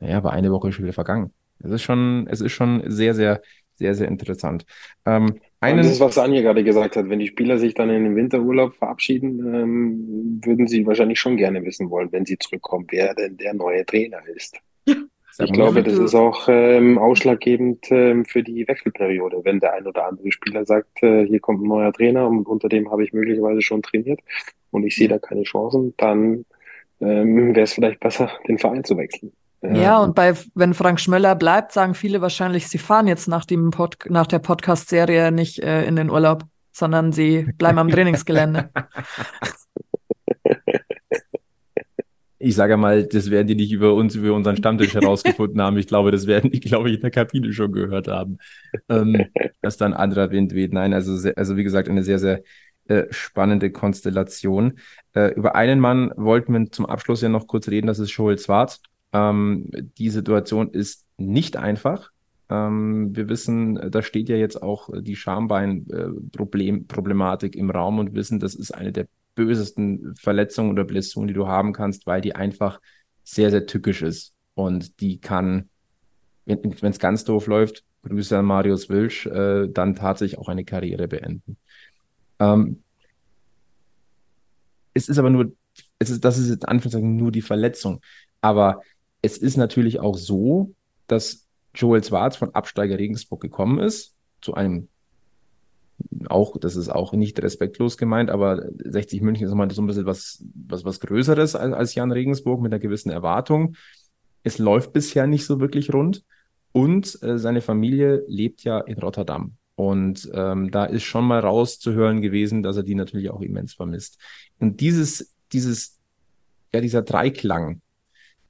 Naja, aber eine Woche ist schon wieder vergangen. Es ist schon, es ist schon sehr, sehr, sehr, sehr interessant. Ähm, einen, das ist, was Anja gerade gesagt hat. Wenn die Spieler sich dann in den Winterurlaub verabschieden, ähm, würden sie wahrscheinlich schon gerne wissen wollen, wenn sie zurückkommen, wer denn der neue Trainer ist. Ich glaube, das ist auch ähm, ausschlaggebend ähm, für die Wechselperiode, wenn der ein oder andere Spieler sagt, äh, hier kommt ein neuer Trainer und unter dem habe ich möglicherweise schon trainiert und ich sehe da keine Chancen, dann ähm, wäre es vielleicht besser, den Verein zu wechseln. Ja, und bei, wenn Frank Schmöller bleibt, sagen viele wahrscheinlich, sie fahren jetzt nach, dem Pod, nach der Podcast-Serie nicht äh, in den Urlaub, sondern sie bleiben am Trainingsgelände. Ich sage mal, das werden die nicht über uns, über unseren Stammtisch herausgefunden haben. Ich glaube, das werden die, glaube ich, in der Kabine schon gehört haben, ähm, dass da ein anderer Wind weht. Nein, also, sehr, also wie gesagt, eine sehr, sehr äh, spannende Konstellation. Äh, über einen Mann wollten wir zum Abschluss ja noch kurz reden, das ist Joel Schwarz. Ähm, die Situation ist nicht einfach. Ähm, wir wissen, da steht ja jetzt auch die Schambein-Problematik äh, im Raum und wissen, das ist eine der bösesten Verletzungen oder Blessuren, die du haben kannst, weil die einfach sehr, sehr tückisch ist. Und die kann, wenn es ganz doof läuft, Grüße an Marius Wilsch, äh, dann tatsächlich auch eine Karriere beenden. Ähm, es ist aber nur, es ist, das ist in Anführungszeichen nur die Verletzung. Aber es ist natürlich auch so, dass Joel Schwarz von Absteiger Regensburg gekommen ist, zu einem auch, das ist auch nicht respektlos gemeint, aber 60 München ist nochmal so ein bisschen was, was, was Größeres als, als Jan Regensburg mit einer gewissen Erwartung. Es läuft bisher nicht so wirklich rund und äh, seine Familie lebt ja in Rotterdam. Und ähm, da ist schon mal rauszuhören gewesen, dass er die natürlich auch immens vermisst. Und dieses, dieses, ja, dieser Dreiklang,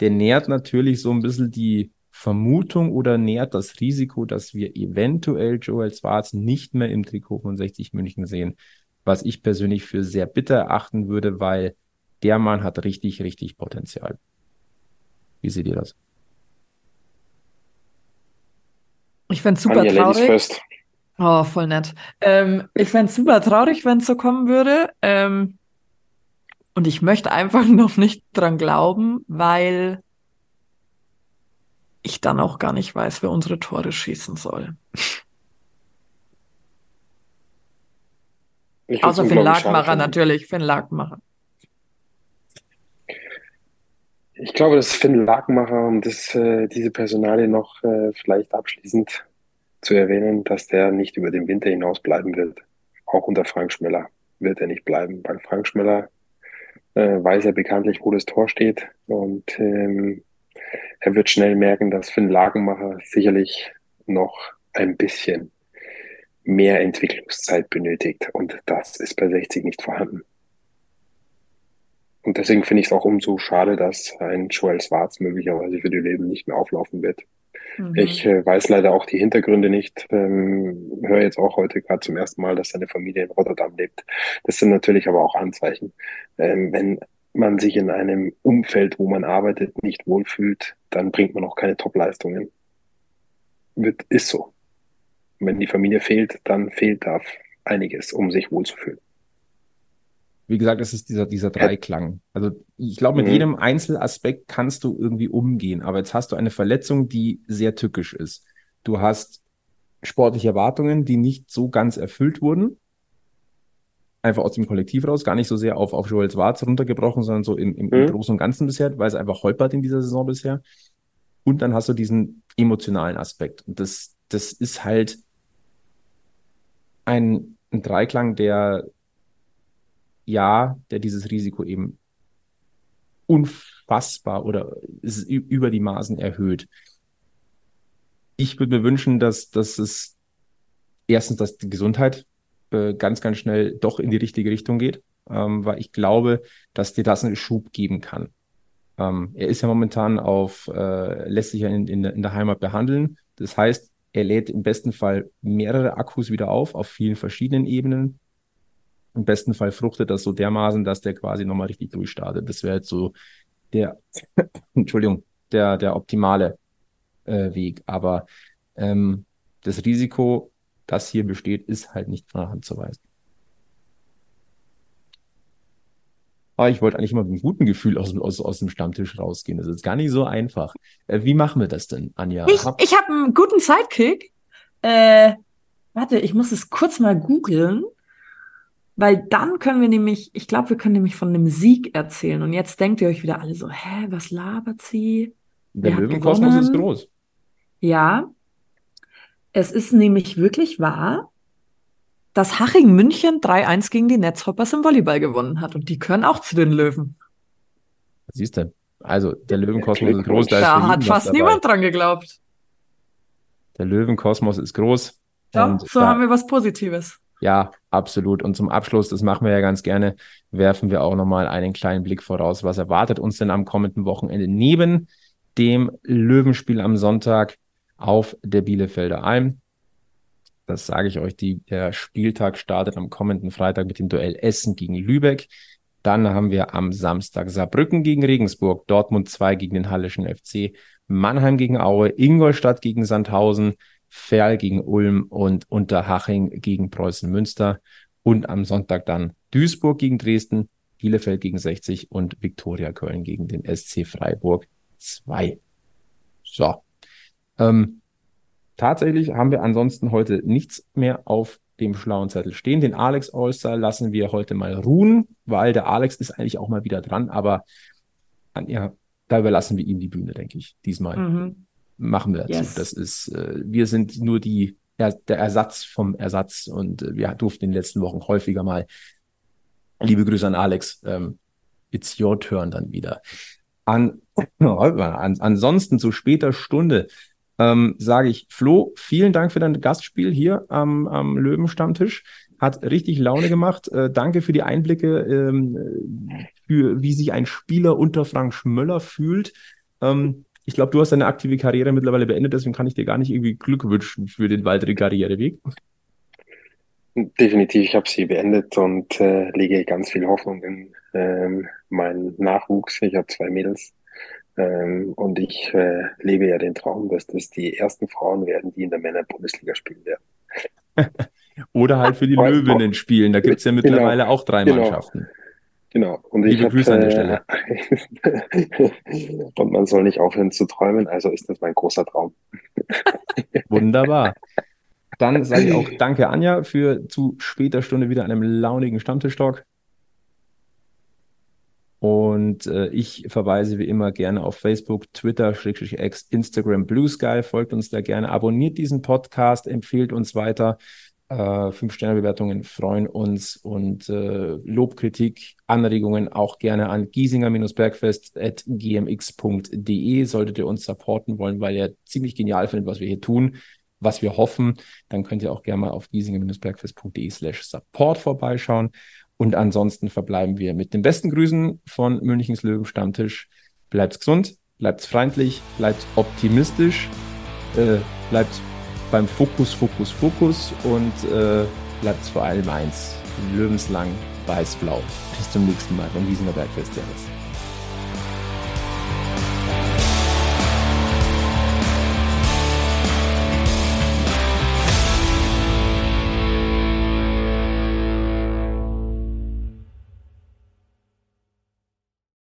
der nährt natürlich so ein bisschen die Vermutung oder nährt das Risiko, dass wir eventuell Joel Schwarz nicht mehr im Trikot von 60 München sehen, was ich persönlich für sehr bitter erachten würde, weil der Mann hat richtig, richtig Potenzial. Wie seht ihr das? Ich fände es super Anja, traurig. Oh, voll nett. Ähm, ich fände es super traurig, wenn es so kommen würde. Ähm, und ich möchte einfach noch nicht dran glauben, weil ich dann auch gar nicht weiß, wer unsere Tore schießen soll. Außer Finn Lagmacher natürlich, Finn Lagmacher. Ich glaube, dass Finn Lagmacher, um das, äh, diese Personalie noch äh, vielleicht abschließend zu erwähnen, dass der nicht über den Winter hinaus bleiben wird. Auch unter Frank Schmeller wird er nicht bleiben, weil Frank Schmeller weiß ja bekanntlich, wo das Tor steht und ähm, er wird schnell merken, dass Finn Lagenmacher sicherlich noch ein bisschen mehr Entwicklungszeit benötigt. Und das ist bei 60 nicht vorhanden. Und deswegen finde ich es auch umso schade, dass ein Joel Schwarz möglicherweise für die Leben nicht mehr auflaufen wird. Mhm. Ich äh, weiß leider auch die Hintergründe nicht. Ähm, höre jetzt auch heute gerade zum ersten Mal, dass seine Familie in Rotterdam lebt. Das sind natürlich aber auch Anzeichen. Ähm, wenn man sich in einem Umfeld, wo man arbeitet, nicht wohlfühlt, dann bringt man auch keine Top-Leistungen. Ist so. Wenn die Familie fehlt, dann fehlt da einiges, um sich wohlzufühlen. Wie gesagt, es ist dieser, dieser Dreiklang. Also ich glaube, mit mhm. jedem Einzelaspekt kannst du irgendwie umgehen. Aber jetzt hast du eine Verletzung, die sehr tückisch ist. Du hast sportliche Erwartungen, die nicht so ganz erfüllt wurden einfach aus dem Kollektiv raus, gar nicht so sehr auf, auf Joel Schwarz runtergebrochen, sondern so im, im, mhm. Großen und Ganzen bisher, weil es einfach holpert in dieser Saison bisher. Und dann hast du diesen emotionalen Aspekt. Und das, das ist halt ein, ein Dreiklang, der ja, der dieses Risiko eben unfassbar oder über die Maßen erhöht. Ich würde mir wünschen, dass, dass es erstens, dass die Gesundheit äh, ganz, ganz schnell doch in die richtige Richtung geht, ähm, weil ich glaube, dass dir das einen Schub geben kann. Ähm, er ist ja momentan auf, äh, lässt sich ja in, in, in der Heimat behandeln. Das heißt, er lädt im besten Fall mehrere Akkus wieder auf, auf vielen verschiedenen Ebenen. Im besten Fall fruchtet das so dermaßen, dass der quasi nochmal richtig durchstartet. Das wäre jetzt so der, Entschuldigung, der, der optimale äh, Weg. Aber ähm, das Risiko das hier besteht, ist halt nicht von der Hand zu weisen. Aber ich wollte eigentlich immer mit einem guten Gefühl aus, aus, aus dem Stammtisch rausgehen. Das ist gar nicht so einfach. Äh, wie machen wir das denn, Anja? Ich, ich habe einen guten Sidekick. Äh, warte, ich muss es kurz mal googeln. Weil dann können wir nämlich, ich glaube, wir können nämlich von einem Sieg erzählen. Und jetzt denkt ihr euch wieder alle so, hä, was labert sie? Der Löwenkosmos ist groß. Ja. Es ist nämlich wirklich wahr, dass Haching München 3-1 gegen die Netzhoppers im Volleyball gewonnen hat. Und die gehören auch zu den Löwen. Siehst du? Also, der Löwenkosmos ist groß. Da, da hat fast niemand dran geglaubt. Der Löwenkosmos ist groß. Ja, so da, haben wir was Positives. Ja, absolut. Und zum Abschluss, das machen wir ja ganz gerne, werfen wir auch nochmal einen kleinen Blick voraus. Was erwartet uns denn am kommenden Wochenende neben dem Löwenspiel am Sonntag auf der Bielefelder Alm? Das sage ich euch. Die, der Spieltag startet am kommenden Freitag mit dem Duell Essen gegen Lübeck. Dann haben wir am Samstag Saarbrücken gegen Regensburg, Dortmund 2 gegen den Hallischen FC, Mannheim gegen Aue, Ingolstadt gegen Sandhausen, Ferl gegen Ulm und Unterhaching gegen Preußen Münster und am Sonntag dann Duisburg gegen Dresden, Bielefeld gegen 60 und Viktoria Köln gegen den SC Freiburg 2. So. Ähm, tatsächlich haben wir ansonsten heute nichts mehr auf dem schlauen Zettel stehen. Den Alex Allstar lassen wir heute mal ruhen, weil der Alex ist eigentlich auch mal wieder dran, aber ja, da überlassen wir ihm die Bühne, denke ich, diesmal. Mhm machen wir dazu. Yes. Das ist, äh, wir sind nur die, ja, der Ersatz vom Ersatz und äh, wir durften in den letzten Wochen häufiger mal, liebe Grüße an Alex, ähm, it's your turn dann wieder. An, an, ansonsten zu später Stunde ähm, sage ich, Flo, vielen Dank für dein Gastspiel hier am, am Löwenstammtisch. Hat richtig Laune gemacht. Äh, danke für die Einblicke, ähm, für wie sich ein Spieler unter Frank Schmöller fühlt. Ähm, ich glaube, du hast deine aktive Karriere mittlerweile beendet, deswegen kann ich dir gar nicht irgendwie Glück wünschen für den weiteren Karriereweg. Definitiv, ich habe sie beendet und äh, lege ganz viel Hoffnung in ähm, meinen Nachwuchs. Ich habe zwei Mädels ähm, und ich äh, lebe ja den Traum, dass das die ersten Frauen werden, die in der Männer-Bundesliga spielen werden. Oder halt für die Löwinnen spielen. Da gibt es ja genau. mittlerweile genau, auch drei genau. Mannschaften. Genau. Und Liebe ich hab, Grüße an der Stelle. und man soll nicht aufhören zu träumen, also ist das mein großer Traum. Wunderbar. Dann sage ich auch danke, Anja, für zu später Stunde wieder einem launigen Stammtischtalk. Und äh, ich verweise wie immer gerne auf Facebook, Twitter, X, Instagram, Blue Sky. Folgt uns da gerne, abonniert diesen Podcast, empfehlt uns weiter. Äh, Fünf-Sterne-Bewertungen freuen uns und äh, Lobkritik, Anregungen auch gerne an giesinger-bergfest.gmx.de. Solltet ihr uns supporten wollen, weil ihr ziemlich genial findet, was wir hier tun, was wir hoffen, dann könnt ihr auch gerne mal auf giesinger-bergfest.de slash support vorbeischauen. Und ansonsten verbleiben wir mit den besten Grüßen von Münchens Löwen Stammtisch. Bleibt's gesund, bleibt's freundlich, bleibt optimistisch, äh, bleibt beim Fokus, Fokus, Fokus und äh, bleibt vor allem eins. Löwenslang, weiß-blau. Bis zum nächsten Mal beim Gießener Bergfest. Servus.